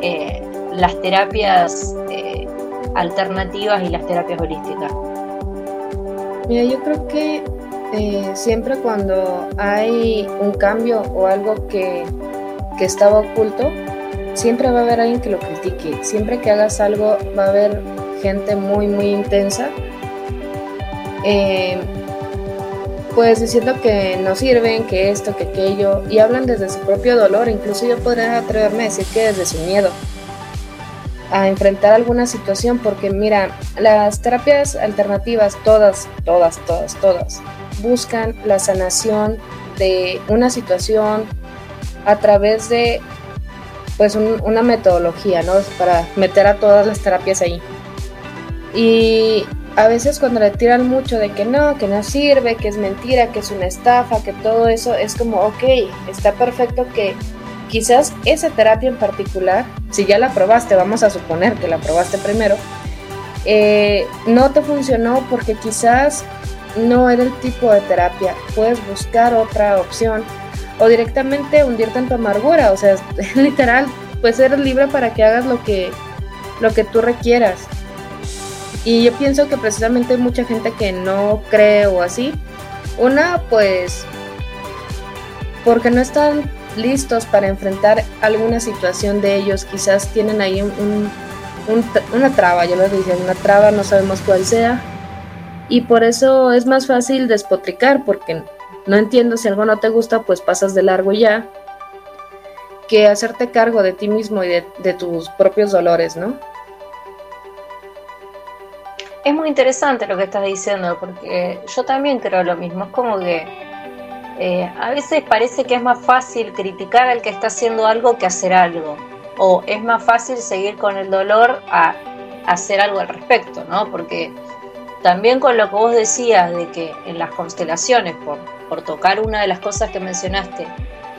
eh, las terapias eh, alternativas y las terapias holísticas? Mira, yo creo que eh, siempre cuando hay un cambio o algo que, que, estaba oculto, siempre va a haber alguien que lo critique. Siempre que hagas algo va a haber gente muy, muy intensa pues diciendo que no sirven, que esto, que aquello, y hablan desde su propio dolor, incluso yo podría atreverme a decir que desde su miedo a enfrentar alguna situación, porque mira, las terapias alternativas, todas, todas, todas, todas, buscan la sanación de una situación a través de pues una metodología, ¿no? Para meter a todas las terapias ahí. Y a veces cuando le tiran mucho de que no, que no sirve, que es mentira, que es una estafa, que todo eso es como, ok, está perfecto que quizás esa terapia en particular, si ya la probaste, vamos a suponer que la probaste primero, eh, no te funcionó porque quizás no era el tipo de terapia, puedes buscar otra opción o directamente hundirte en tu amargura, o sea, literal, pues eres libre para que hagas lo que, lo que tú requieras. Y yo pienso que precisamente hay mucha gente que no cree o así. Una, pues, porque no están listos para enfrentar alguna situación de ellos. Quizás tienen ahí un, una traba, yo les dije, una traba, no sabemos cuál sea. Y por eso es más fácil despotricar, porque no entiendo si algo no te gusta, pues pasas de largo ya, que hacerte cargo de ti mismo y de, tus propios dolores, ¿no? Es muy interesante lo que estás diciendo, porque yo también creo lo mismo. Es como que eh, a veces parece que es más fácil criticar al que está haciendo algo que hacer algo. O es más fácil seguir con el dolor a hacer algo al respecto, ¿no? Porque también con lo que vos decías de que en las constelaciones, por, por tocar una de las cosas que mencionaste,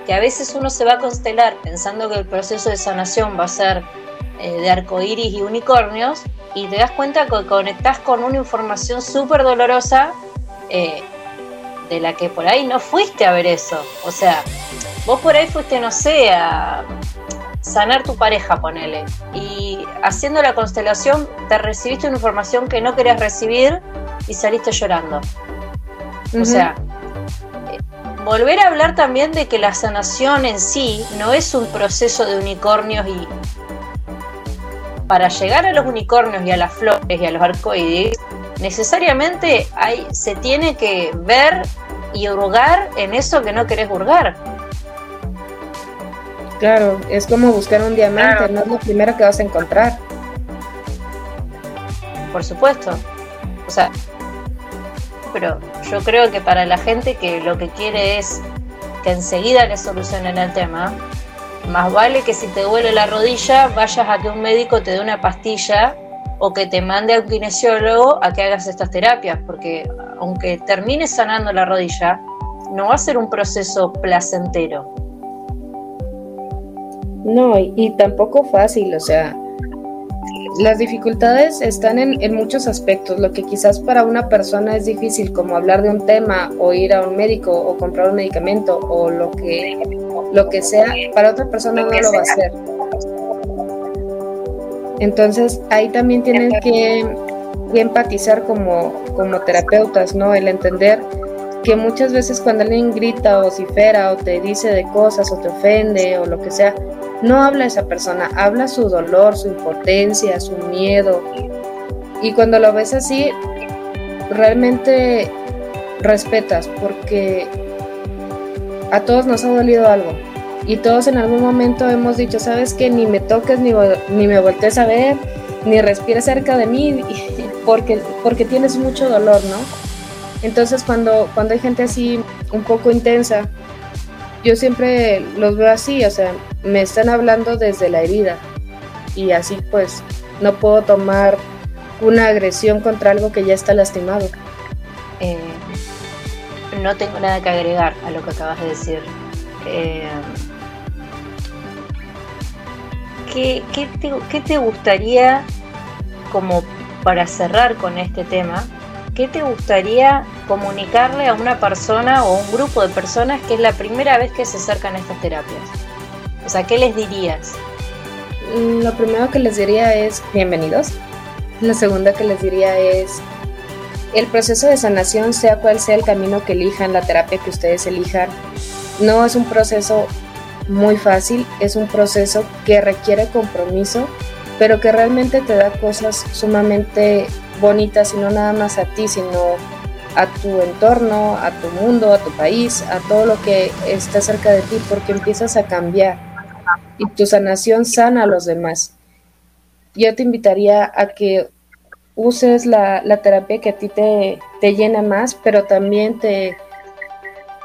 que a veces uno se va a constelar pensando que el proceso de sanación va a ser eh, de arcoíris y unicornios, y te das cuenta que conectás con una información súper dolorosa eh, de la que por ahí no fuiste a ver eso. O sea, vos por ahí fuiste, no sé, a sanar tu pareja, ponele. Y haciendo la constelación te recibiste una información que no querías recibir y saliste llorando. O sea, volver a hablar también de que la sanación en sí no es un proceso de unicornios y, para llegar a los unicornios y a las flores y a los arcoíris, necesariamente hay, se tiene que ver y hurgar en eso que no querés hurgar. Claro, es como buscar un diamante, no es lo primero que vas a encontrar. Por supuesto. O sea, pero yo creo que para la gente que lo que quiere es que enseguida le solucionen el tema, más vale que si te duele la rodilla vayas a que un médico te dé una pastilla o que te mande a un kinesiólogo a que hagas estas terapias, porque aunque termines sanando la rodilla, no va a ser un proceso placentero. No, y, tampoco fácil, o sea, las dificultades están en, muchos aspectos. Lo que quizás para una persona es difícil, como hablar de un tema o ir a un médico o comprar un medicamento o lo que, lo que sea, para otra persona no lo va a hacer. Entonces ahí también tienen que, empatizar como, como terapeutas, ¿no? El entender que muchas veces cuando alguien grita o vocifera o te dice de cosas o te ofende o lo que sea, no habla esa persona, habla su dolor, su impotencia, su miedo. Y cuando lo ves así, realmente respetas porque a todos nos ha dolido algo. Y todos en algún momento hemos dicho, sabes que ni me toques, ni, me voltees a ver, ni respires cerca de mí, porque, porque tienes mucho dolor, ¿no? Entonces cuando, cuando hay gente así un poco intensa, yo siempre los veo así, o sea, me están hablando desde la herida y así pues no puedo tomar una agresión contra algo que ya está lastimado. Eh, no tengo nada que agregar a lo que acabas de decir. Eh, ¿qué, te, te gustaría, como para cerrar con este tema, qué te gustaría comunicarle a una persona o un grupo de personas que es la primera vez que se acercan a estas terapias? O sea, ¿qué les dirías? Mm, lo primero que les diría es bienvenidos. La segunda que les diría es el proceso de sanación, sea cual sea el camino que elijan, la terapia que ustedes elijan, no es un proceso muy fácil, es un proceso que requiere compromiso, pero que realmente te da cosas sumamente bonitas y no nada más a ti, sino a tu entorno, a tu mundo, a tu país, a todo lo que está cerca de ti, porque empiezas a cambiar y tu sanación sana a los demás. Yo te invitaría a que uses la, terapia que a ti te, te llena más, pero también te,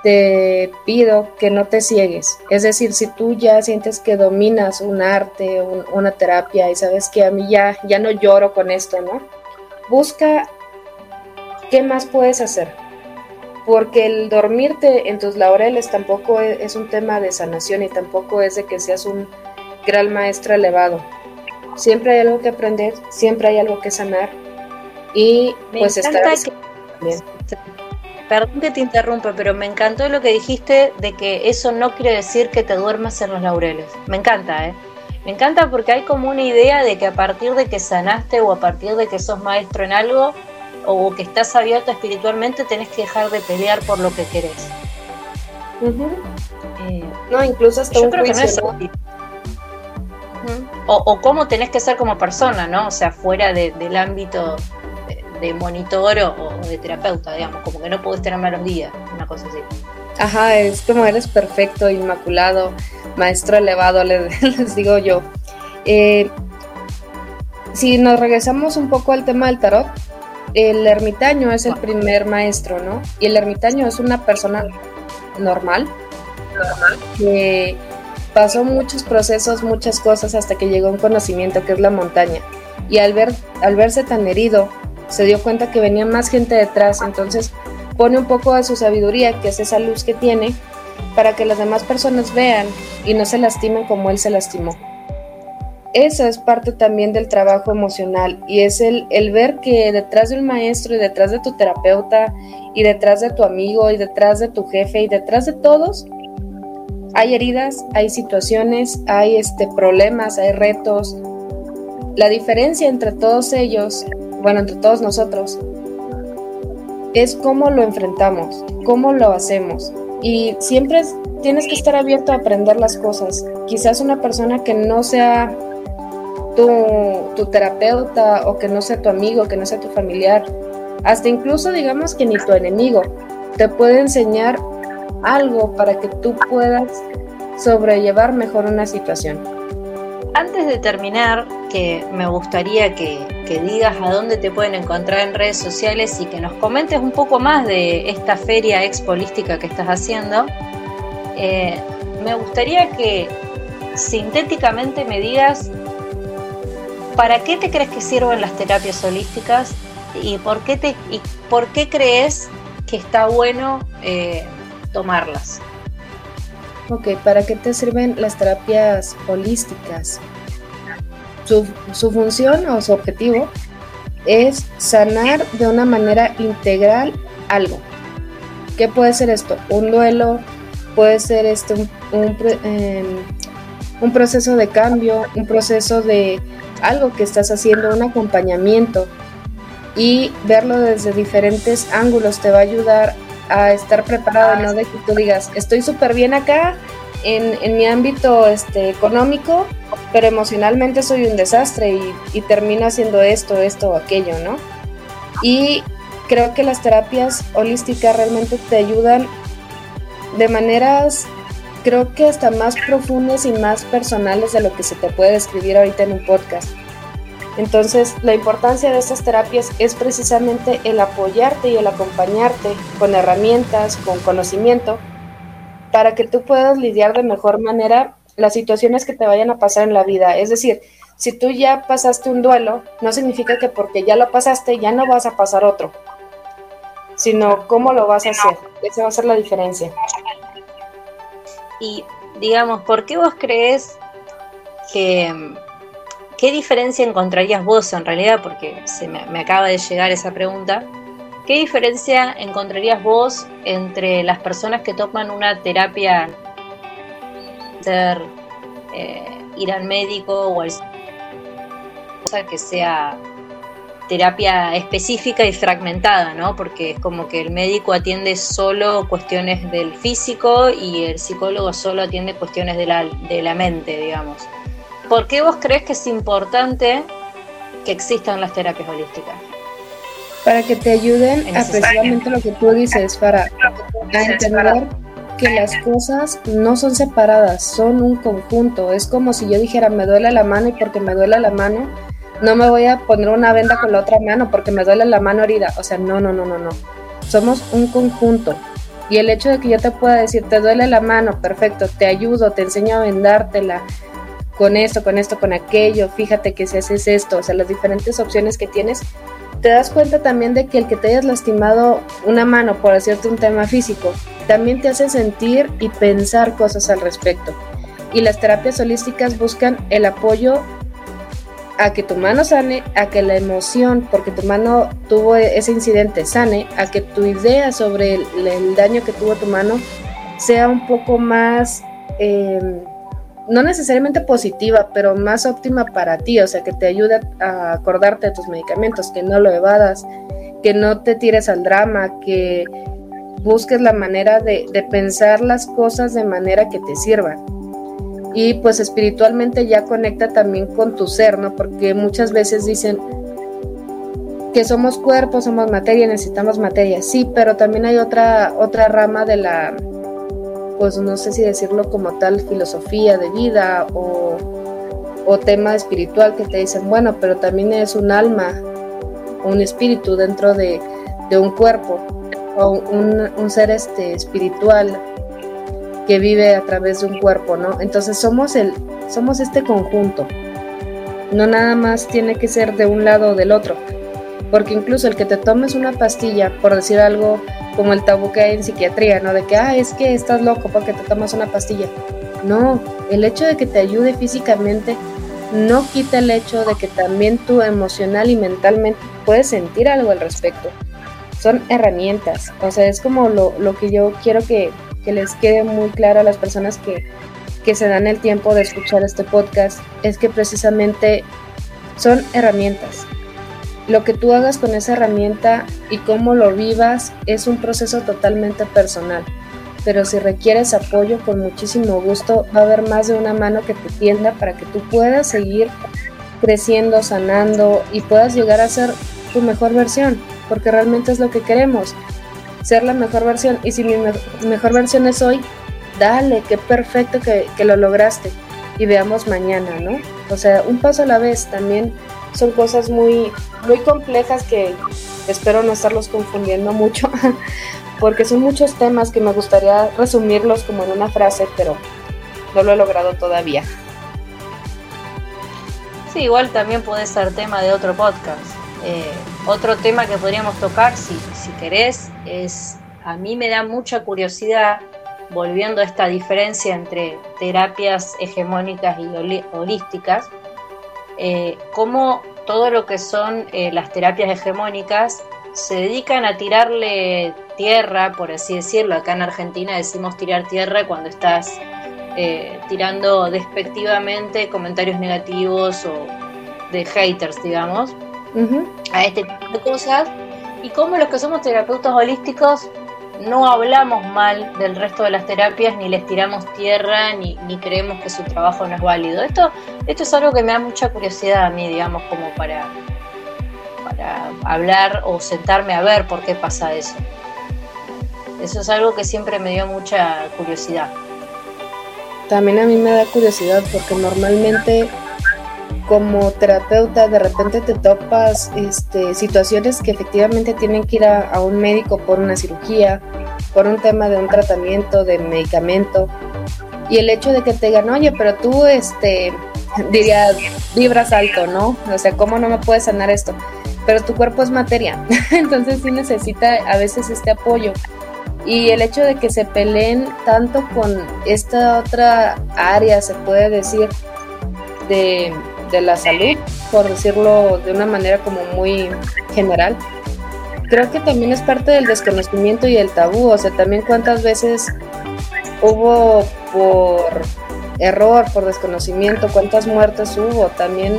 te pido que no te ciegues. Es decir, si tú ya sientes que dominas un arte, una terapia y sabes que a mí ya, ya no lloro con esto, ¿no? Busca qué más puedes hacer. Porque el dormirte en tus laureles tampoco es, es un tema de sanación y tampoco es de que seas un gran maestro elevado. Siempre hay algo que aprender, siempre hay algo que sanar y pues estar Perdón que te interrumpa, pero me encantó lo que dijiste de que eso no quiere decir que te duermas en los laureles. Me encanta, ¿eh? Me encanta porque hay como una idea de que a partir de que sanaste o a partir de que sos maestro en algo o que estás abierto espiritualmente tenés que dejar de pelear por lo que querés. Eh, no, incluso hasta yo creo que no es o, cómo tenés que ser como persona, ¿no? O sea, fuera del ámbito de, monitor o, de terapeuta, digamos, como que no podés tener malos días, una cosa así. Ajá, es como eres perfecto, inmaculado, maestro elevado, les, digo yo. Eh, si nos regresamos un poco al tema del tarot, el ermitaño es el primer maestro, ¿no? Y el ermitaño es una persona normal, normal, que pasó muchos procesos, muchas cosas hasta que llegó a un conocimiento que es la montaña. Y al, ver, al verse tan herido, se dio cuenta que venía más gente detrás, entonces pone un poco de su sabiduría, que es esa luz que tiene, para que las demás personas vean y no se lastimen como él se lastimó. Eso es parte también del trabajo emocional y es el, el ver que detrás de un maestro y detrás de tu terapeuta y detrás de tu amigo y detrás de tu jefe y detrás de todos hay heridas, hay situaciones, hay este, problemas, hay retos. La diferencia entre todos ellos, bueno, entre todos nosotros, es cómo lo enfrentamos, cómo lo hacemos. Y siempre tienes que estar abierto a aprender las cosas. Quizás una persona que no sea tu, tu, terapeuta o que no sea tu amigo, que no sea tu familiar, hasta incluso digamos que ni tu enemigo, te puede enseñar algo para que tú puedas sobrellevar mejor una situación. Antes de terminar, que me gustaría que, digas a dónde te pueden encontrar en redes sociales y que nos comentes un poco más de esta feria expolística que estás haciendo, eh, me gustaría que sintéticamente me digas para qué te crees que sirven las terapias holísticas y por qué, te, y por qué crees que está bueno eh, tomarlas. Ok, ¿para qué te sirven las terapias holísticas? Su, función o su objetivo es sanar de una manera integral algo. ¿Qué puede ser esto? Un duelo, puede ser este, un, un, em, proceso de cambio, un proceso de algo que estás haciendo, un acompañamiento y verlo desde diferentes ángulos te va a ayudar a estar preparado, no de que tú digas, estoy súper bien acá en, mi ámbito este, económico, pero emocionalmente soy un desastre y, y termino haciendo esto, esto o aquello, ¿no? Y creo que las terapias holísticas realmente te ayudan de maneras, creo que hasta más profundas y más personales de lo que se te puede describir ahorita en un podcast. Entonces, la importancia de estas terapias es precisamente el apoyarte y el acompañarte con herramientas, con conocimiento, para que tú puedas lidiar de mejor manera las situaciones que te vayan a pasar en la vida. Es decir, si tú ya pasaste un duelo, no significa que porque ya lo pasaste ya no vas a pasar otro, sino cómo lo vas a hacer. Esa va a ser la diferencia. Y digamos, ¿por qué vos crees que... ¿Qué diferencia encontrarías vos en realidad? Porque se me, acaba de llegar esa pregunta. ¿Qué diferencia encontrarías vos entre las personas que toman una terapia, ser, eh, ir al médico o al que sea terapia específica y fragmentada, ¿no? Porque es como que el médico atiende solo cuestiones del físico y el psicólogo solo atiende cuestiones de la, de la mente, digamos. ¿Por qué vos crees que es importante que existan las terapias holísticas? Para que te ayuden a precisamente lo que tú dices, para entender que las cosas no son separadas, son un conjunto. Es como si yo dijera, me duele la mano y porque me duele la mano, no me voy a poner una venda con la otra mano porque me duele la mano herida. O sea, no, no, no, no, no. Somos un conjunto. Y el hecho de que yo te pueda decir, te duele la mano, perfecto, te ayudo, te enseño a vendártela, con esto, con esto, con aquello, fíjate que si haces esto, o sea, las diferentes opciones que tienes, te das cuenta también de que el que te hayas lastimado una mano por hacerte un tema físico, también te hace sentir y pensar cosas al respecto. Y las terapias holísticas buscan el apoyo a que tu mano sane, a que la emoción, porque tu mano tuvo ese incidente, sane, a que tu idea sobre el, daño que tuvo tu mano sea un poco más... Eh, no necesariamente positiva, pero más óptima para ti, o sea, que te ayude a acordarte de tus medicamentos, que no lo evadas, que no te tires al drama, que busques la manera de, pensar las cosas de manera que te sirvan. Y pues espiritualmente ya conecta también con tu ser, ¿no? Porque muchas veces dicen que somos cuerpo, somos materia, necesitamos materia. Sí, pero también hay otra, otra rama de la, pues no sé si decirlo como tal, filosofía de vida o, tema espiritual que te dicen, bueno, pero también es un alma, un espíritu dentro de, un cuerpo o un, ser este, espiritual que vive a través de un cuerpo, ¿no? Entonces somos, el, somos este conjunto. No nada más tiene que ser de un lado o del otro. Porque incluso el que te tomes una pastilla, por decir algo, como el tabú que hay en psiquiatría, ¿no? De que, ah, es que estás loco porque te tomas una pastilla. No, el hecho de que te ayude físicamente no quita el hecho de que también tú emocional y mentalmente puedes sentir algo al respecto. Son herramientas, o sea, es como lo, que yo quiero que, que, les quede muy claro a las personas que, que se dan el tiempo de escuchar este podcast, es que precisamente son herramientas lo que tú hagas con esa herramienta y cómo lo vivas es un proceso totalmente personal. Pero si requieres apoyo, con muchísimo gusto va a haber más de una mano que te tienda para que tú puedas seguir creciendo, sanando y puedas llegar a ser tu mejor versión, porque realmente es lo que queremos, ser la mejor versión. Y si mi mejor versión es hoy, dale, qué perfecto que, que lo lograste y veamos mañana, ¿no? O sea, un paso a la vez también son cosas muy, muy complejas que espero no estarlos confundiendo mucho, porque son muchos temas que me gustaría resumirlos como en una frase, pero no lo he logrado todavía. Sí, igual también puede ser tema de otro podcast. Eh, otro tema que podríamos tocar, si, si querés, es, a mí me da mucha curiosidad, volviendo a esta diferencia entre terapias hegemónicas y holísticas, eh, cómo todo lo que son eh, las terapias hegemónicas se dedican a tirarle tierra, por así decirlo. Acá en Argentina decimos tirar tierra cuando estás eh, tirando despectivamente comentarios negativos o, de haters, digamos, a este tipo de cosas. Y como los que somos terapeutas holísticos no hablamos mal del resto de las terapias, ni les tiramos tierra, ni, ni, creemos que su trabajo no es válido. Esto, esto es algo que me da mucha curiosidad a mí, digamos, como para, para hablar o sentarme a ver por qué pasa eso. Eso es algo que siempre me dio mucha curiosidad. También a mí me da curiosidad porque normalmente como terapeuta de repente te topas este, situaciones que efectivamente tienen que ir a, un médico por una cirugía, por un tema de un tratamiento, de medicamento. Y el hecho de que te digan, oye, pero tú, este, diría, vibras alto, ¿no? O sea, ¿cómo no me puedes sanar esto? Pero tu cuerpo es materia, entonces sí necesita a veces este apoyo. Y el hecho de que se peleen tanto con esta otra área, se puede decir, de, de la salud, por decirlo de una manera como muy general, creo que también es parte del desconocimiento y el tabú. O sea, también cuántas veces hubo por error, por desconocimiento, cuántas muertes hubo. También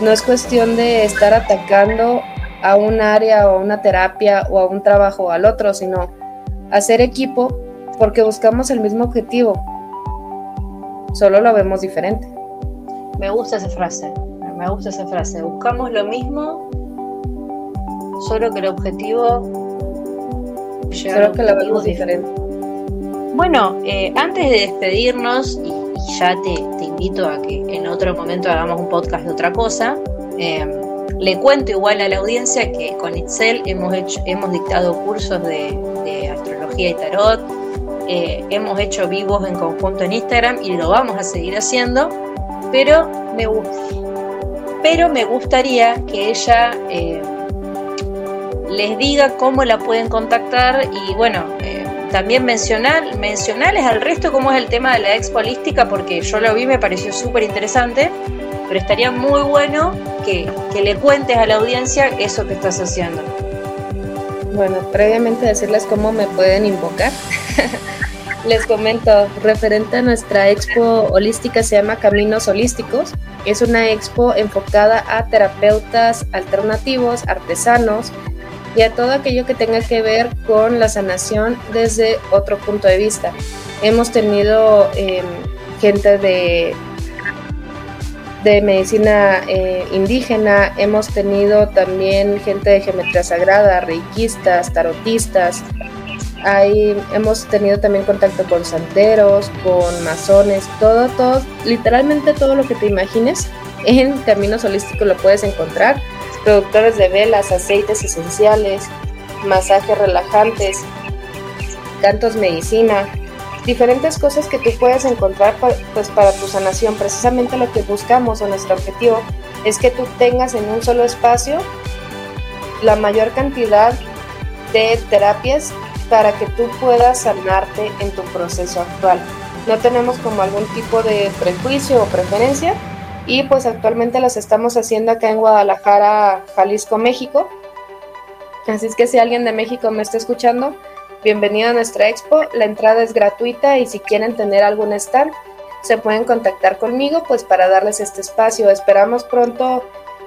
no es cuestión de estar atacando a un área o a una terapia o a un trabajo o al otro, sino hacer equipo porque buscamos el mismo objetivo, solo lo vemos diferente. Me gusta esa frase, me gusta esa frase. Buscamos lo mismo, solo que el objetivo... Solo que lo vemos diferente. Bueno, eh, antes de despedirnos, y, ya te, invito a que en otro momento hagamos un podcast de otra cosa, eh, le cuento igual a la audiencia que con Itzel hemos, hecho, hemos dictado cursos de, astrología y tarot, eh, hemos hecho vivos en conjunto en Instagram y lo vamos a seguir haciendo, pero me, pero me gustaría que ella eh, les diga cómo la pueden contactar y bueno, eh, también mencionar, mencionarles al resto cómo es el tema de la expo holística porque yo lo vi, me pareció súper interesante pero estaría muy bueno que, le cuentes a la audiencia eso que estás haciendo. Bueno, previamente decirles cómo me pueden invocar. Les comento, referente a nuestra expo holística se llama Caminos Holísticos. Es una expo enfocada a terapeutas alternativos, artesanos y a todo aquello que tenga que ver con la sanación desde otro punto de vista. Hemos tenido em, gente de de medicina eh, indígena, hemos tenido también gente de geometría sagrada, reikistas, tarotistas, Ahí hemos tenido también contacto con santeros, con masones, todo, todo, literalmente todo lo que te imagines en Caminos Holísticos lo puedes encontrar. Productores de velas, aceites esenciales, masajes relajantes, cantos medicina, diferentes cosas que tú puedes encontrar pues para tu sanación. Precisamente lo que buscamos o nuestro objetivo es que tú tengas en un solo espacio la mayor cantidad de terapias para que tú puedas sanarte en tu proceso actual. No tenemos como algún tipo de prejuicio o preferencia y pues actualmente las estamos haciendo acá en Guadalajara, Jalisco, México. Así es que si alguien de México me está escuchando, Bienvenido a nuestra expo, la entrada es gratuita y si quieren tener algún stand, se pueden contactar conmigo pues para darles este espacio. Esperamos pronto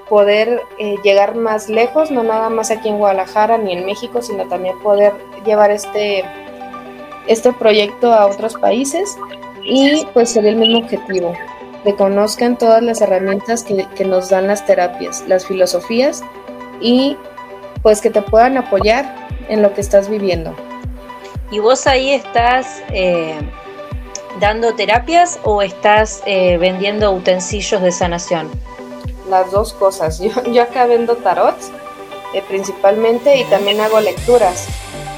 poder eh, llegar más lejos, no nada más aquí en Guadalajara ni en México, sino también poder llevar este, este proyecto a otros países y pues sería el mismo objetivo, que conozcan todas las herramientas que, que nos dan las terapias, las filosofías y pues que te puedan apoyar en lo que estás viviendo. ¿Y vos ahí estás eh, dando terapias o estás eh, vendiendo utensilios de sanación? Las dos cosas. Yo, yo acá vendo tarot eh, principalmente y también hago lecturas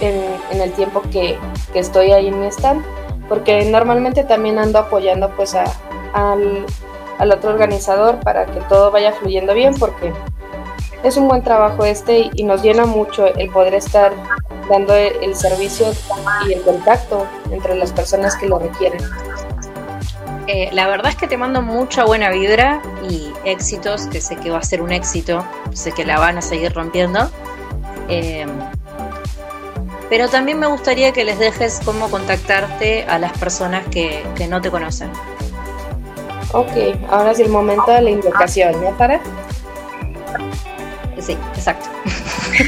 en, el tiempo que, estoy ahí en mi stand, porque normalmente también ando apoyando pues al, al otro organizador para que todo vaya fluyendo bien, porque es un buen trabajo este y nos llena mucho el poder estar dando el servicio y el contacto entre las personas que lo requieren. Eh, la verdad es que te mando mucha buena vibra y éxitos, que sé que va a ser un éxito, sé que la van a seguir rompiendo. Eh, pero también me gustaría que les dejes cómo contactarte a las personas que, que no te conocen. Ok, ahora es el momento de la invocación, ¿ya para? Sí, exacto.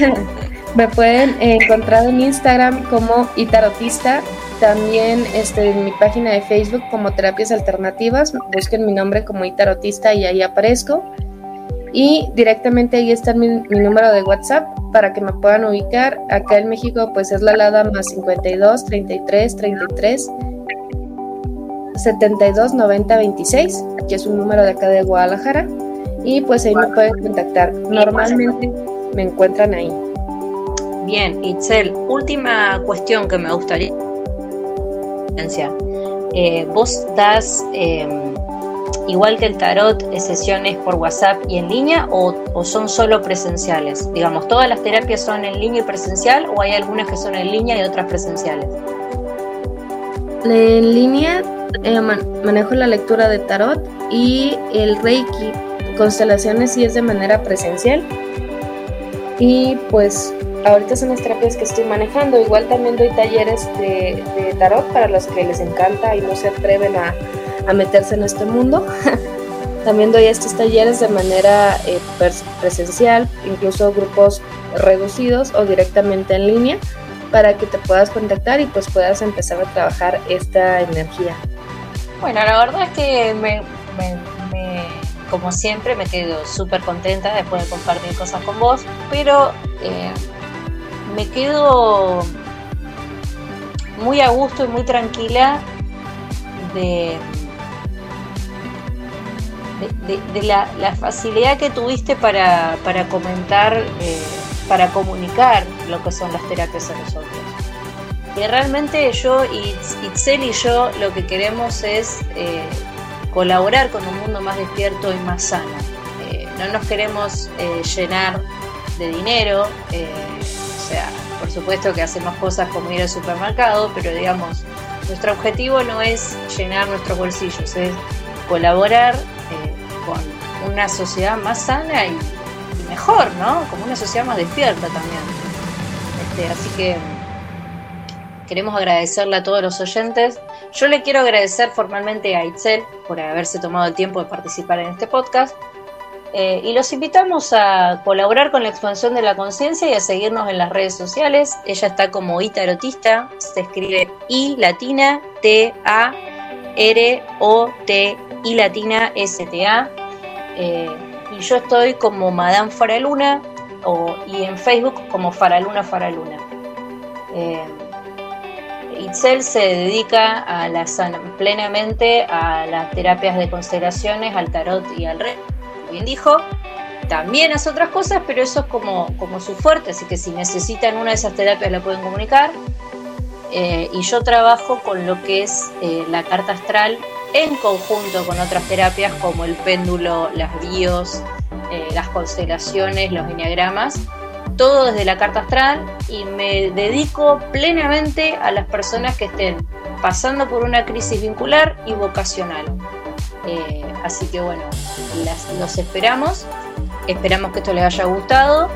Me pueden encontrar en Instagram como Itarotista, también este, en mi página de Facebook como Terapias Alternativas, busquen mi nombre como Itarotista y ahí aparezco. Y directamente ahí está mi, mi, número de WhatsApp para que me puedan ubicar. Acá en México pues es la LADA más 52 33 33 72 90 26, que es un número de acá de Guadalajara. Y pues ahí me pueden contactar. Normalmente me encuentran ahí. Bien, Itzel, última cuestión que me gustaría. Eh, ¿Vos das, em, igual que el tarot, sesiones por WhatsApp y en línea o, son solo presenciales? Digamos, ¿todas las terapias son en línea y presencial o hay algunas que son en línea y otras presenciales? En línea eh, manejo la lectura de tarot y el Reiki, constelaciones sí es de manera presencial. Y pues ahorita son las terapias que estoy manejando. Igual también doy talleres de, tarot para los que les encanta y no se atreven a, meterse en este mundo. también doy estos talleres de manera eh, presencial, incluso grupos reducidos o directamente en línea para que te puedas contactar y pues puedas empezar a trabajar esta energía. Bueno, la verdad es que me, como siempre me quedo súper contenta de compartir cosas con vos, pero eh, me quedo muy a gusto y muy tranquila de, de, la, facilidad que tuviste para, comentar, eh, para comunicar lo que son las terapias a nosotros. Que realmente yo, y yo, lo que queremos es eh, colaborar con un mundo más despierto y más sano. Eh, no nos queremos llenar de dinero, sea, por supuesto que hacemos cosas como ir al supermercado, pero digamos, nuestro objetivo no es llenar nuestros bolsillos, es colaborar eh, con una sociedad más sana y, mejor, ¿no? Como una sociedad más despierta también. Este, así que queremos agradecerle a todos los oyentes. Yo le quiero agradecer formalmente a Itzel por haberse tomado el tiempo de participar en este podcast. Eh, y los invitamos a colaborar con la expansión de la conciencia y a seguirnos en las redes sociales. Ella está como Itarotista, se escribe I latina T A R O T I latina S T A. Eh, y yo estoy como Madame Faraluna o, y en Facebook como Faraluna Faraluna. Eh, Itzel se dedica plenamente a las terapias de constelaciones, al tarot y al rey bien dijo, también hace otras cosas, pero eso es como, como su fuerte, así que si necesitan una de esas terapias la pueden comunicar. Eh, y yo trabajo con lo que es eh, la carta astral en conjunto con otras terapias como el péndulo, las bios, eh, las constelaciones, los enneagramas, todo desde la carta astral y me dedico plenamente a las personas que estén pasando por una crisis vincular y vocacional. Eh, así que bueno, los esperamos. Esperamos que esto les haya gustado.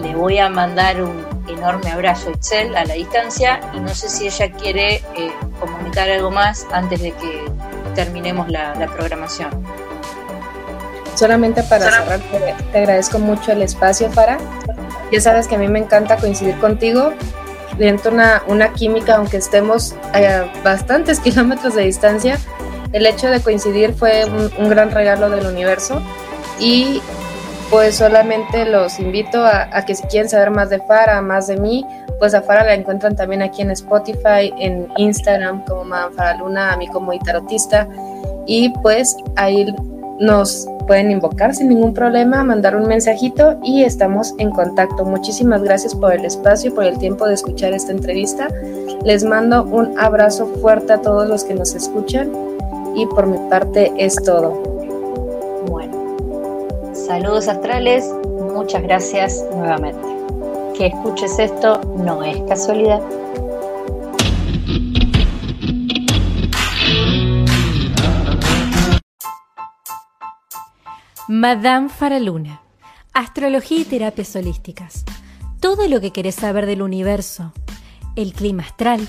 Le voy a mandar un enorme abrazo a Itzel a la distancia y no sé si ella quiere eh, comunicar algo más antes de que terminemos la, programación. Solamente para cerrar, te, agradezco mucho el espacio, para Ya sabes que a mí me encanta coincidir contigo. Dentro una, una química, aunque estemos a bastantes kilómetros de distancia, el hecho de coincidir fue un, gran regalo del universo y pues solamente los invito a, que si quieren saber más de Fara, más de mí, pues a Fara la encuentran también aquí en Spotify, en Instagram como Madame Faraluna, a mí como Itarotista y pues ahí nos pueden invocar sin ningún problema, mandar un mensajito y estamos en contacto. Muchísimas gracias por el espacio y por el tiempo de escuchar esta entrevista. Les mando un abrazo fuerte a todos los que nos escuchan y por mi parte es todo. Bueno, saludos astrales, muchas gracias nuevamente. Que escuches esto no es casualidad. Madame Faraluna, Astrología y Terapias Holísticas. Todo lo que querés saber del universo, el clima astral,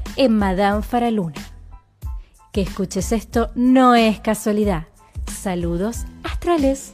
en Madame Faraluna. Que escuches esto no es casualidad. Saludos astrales.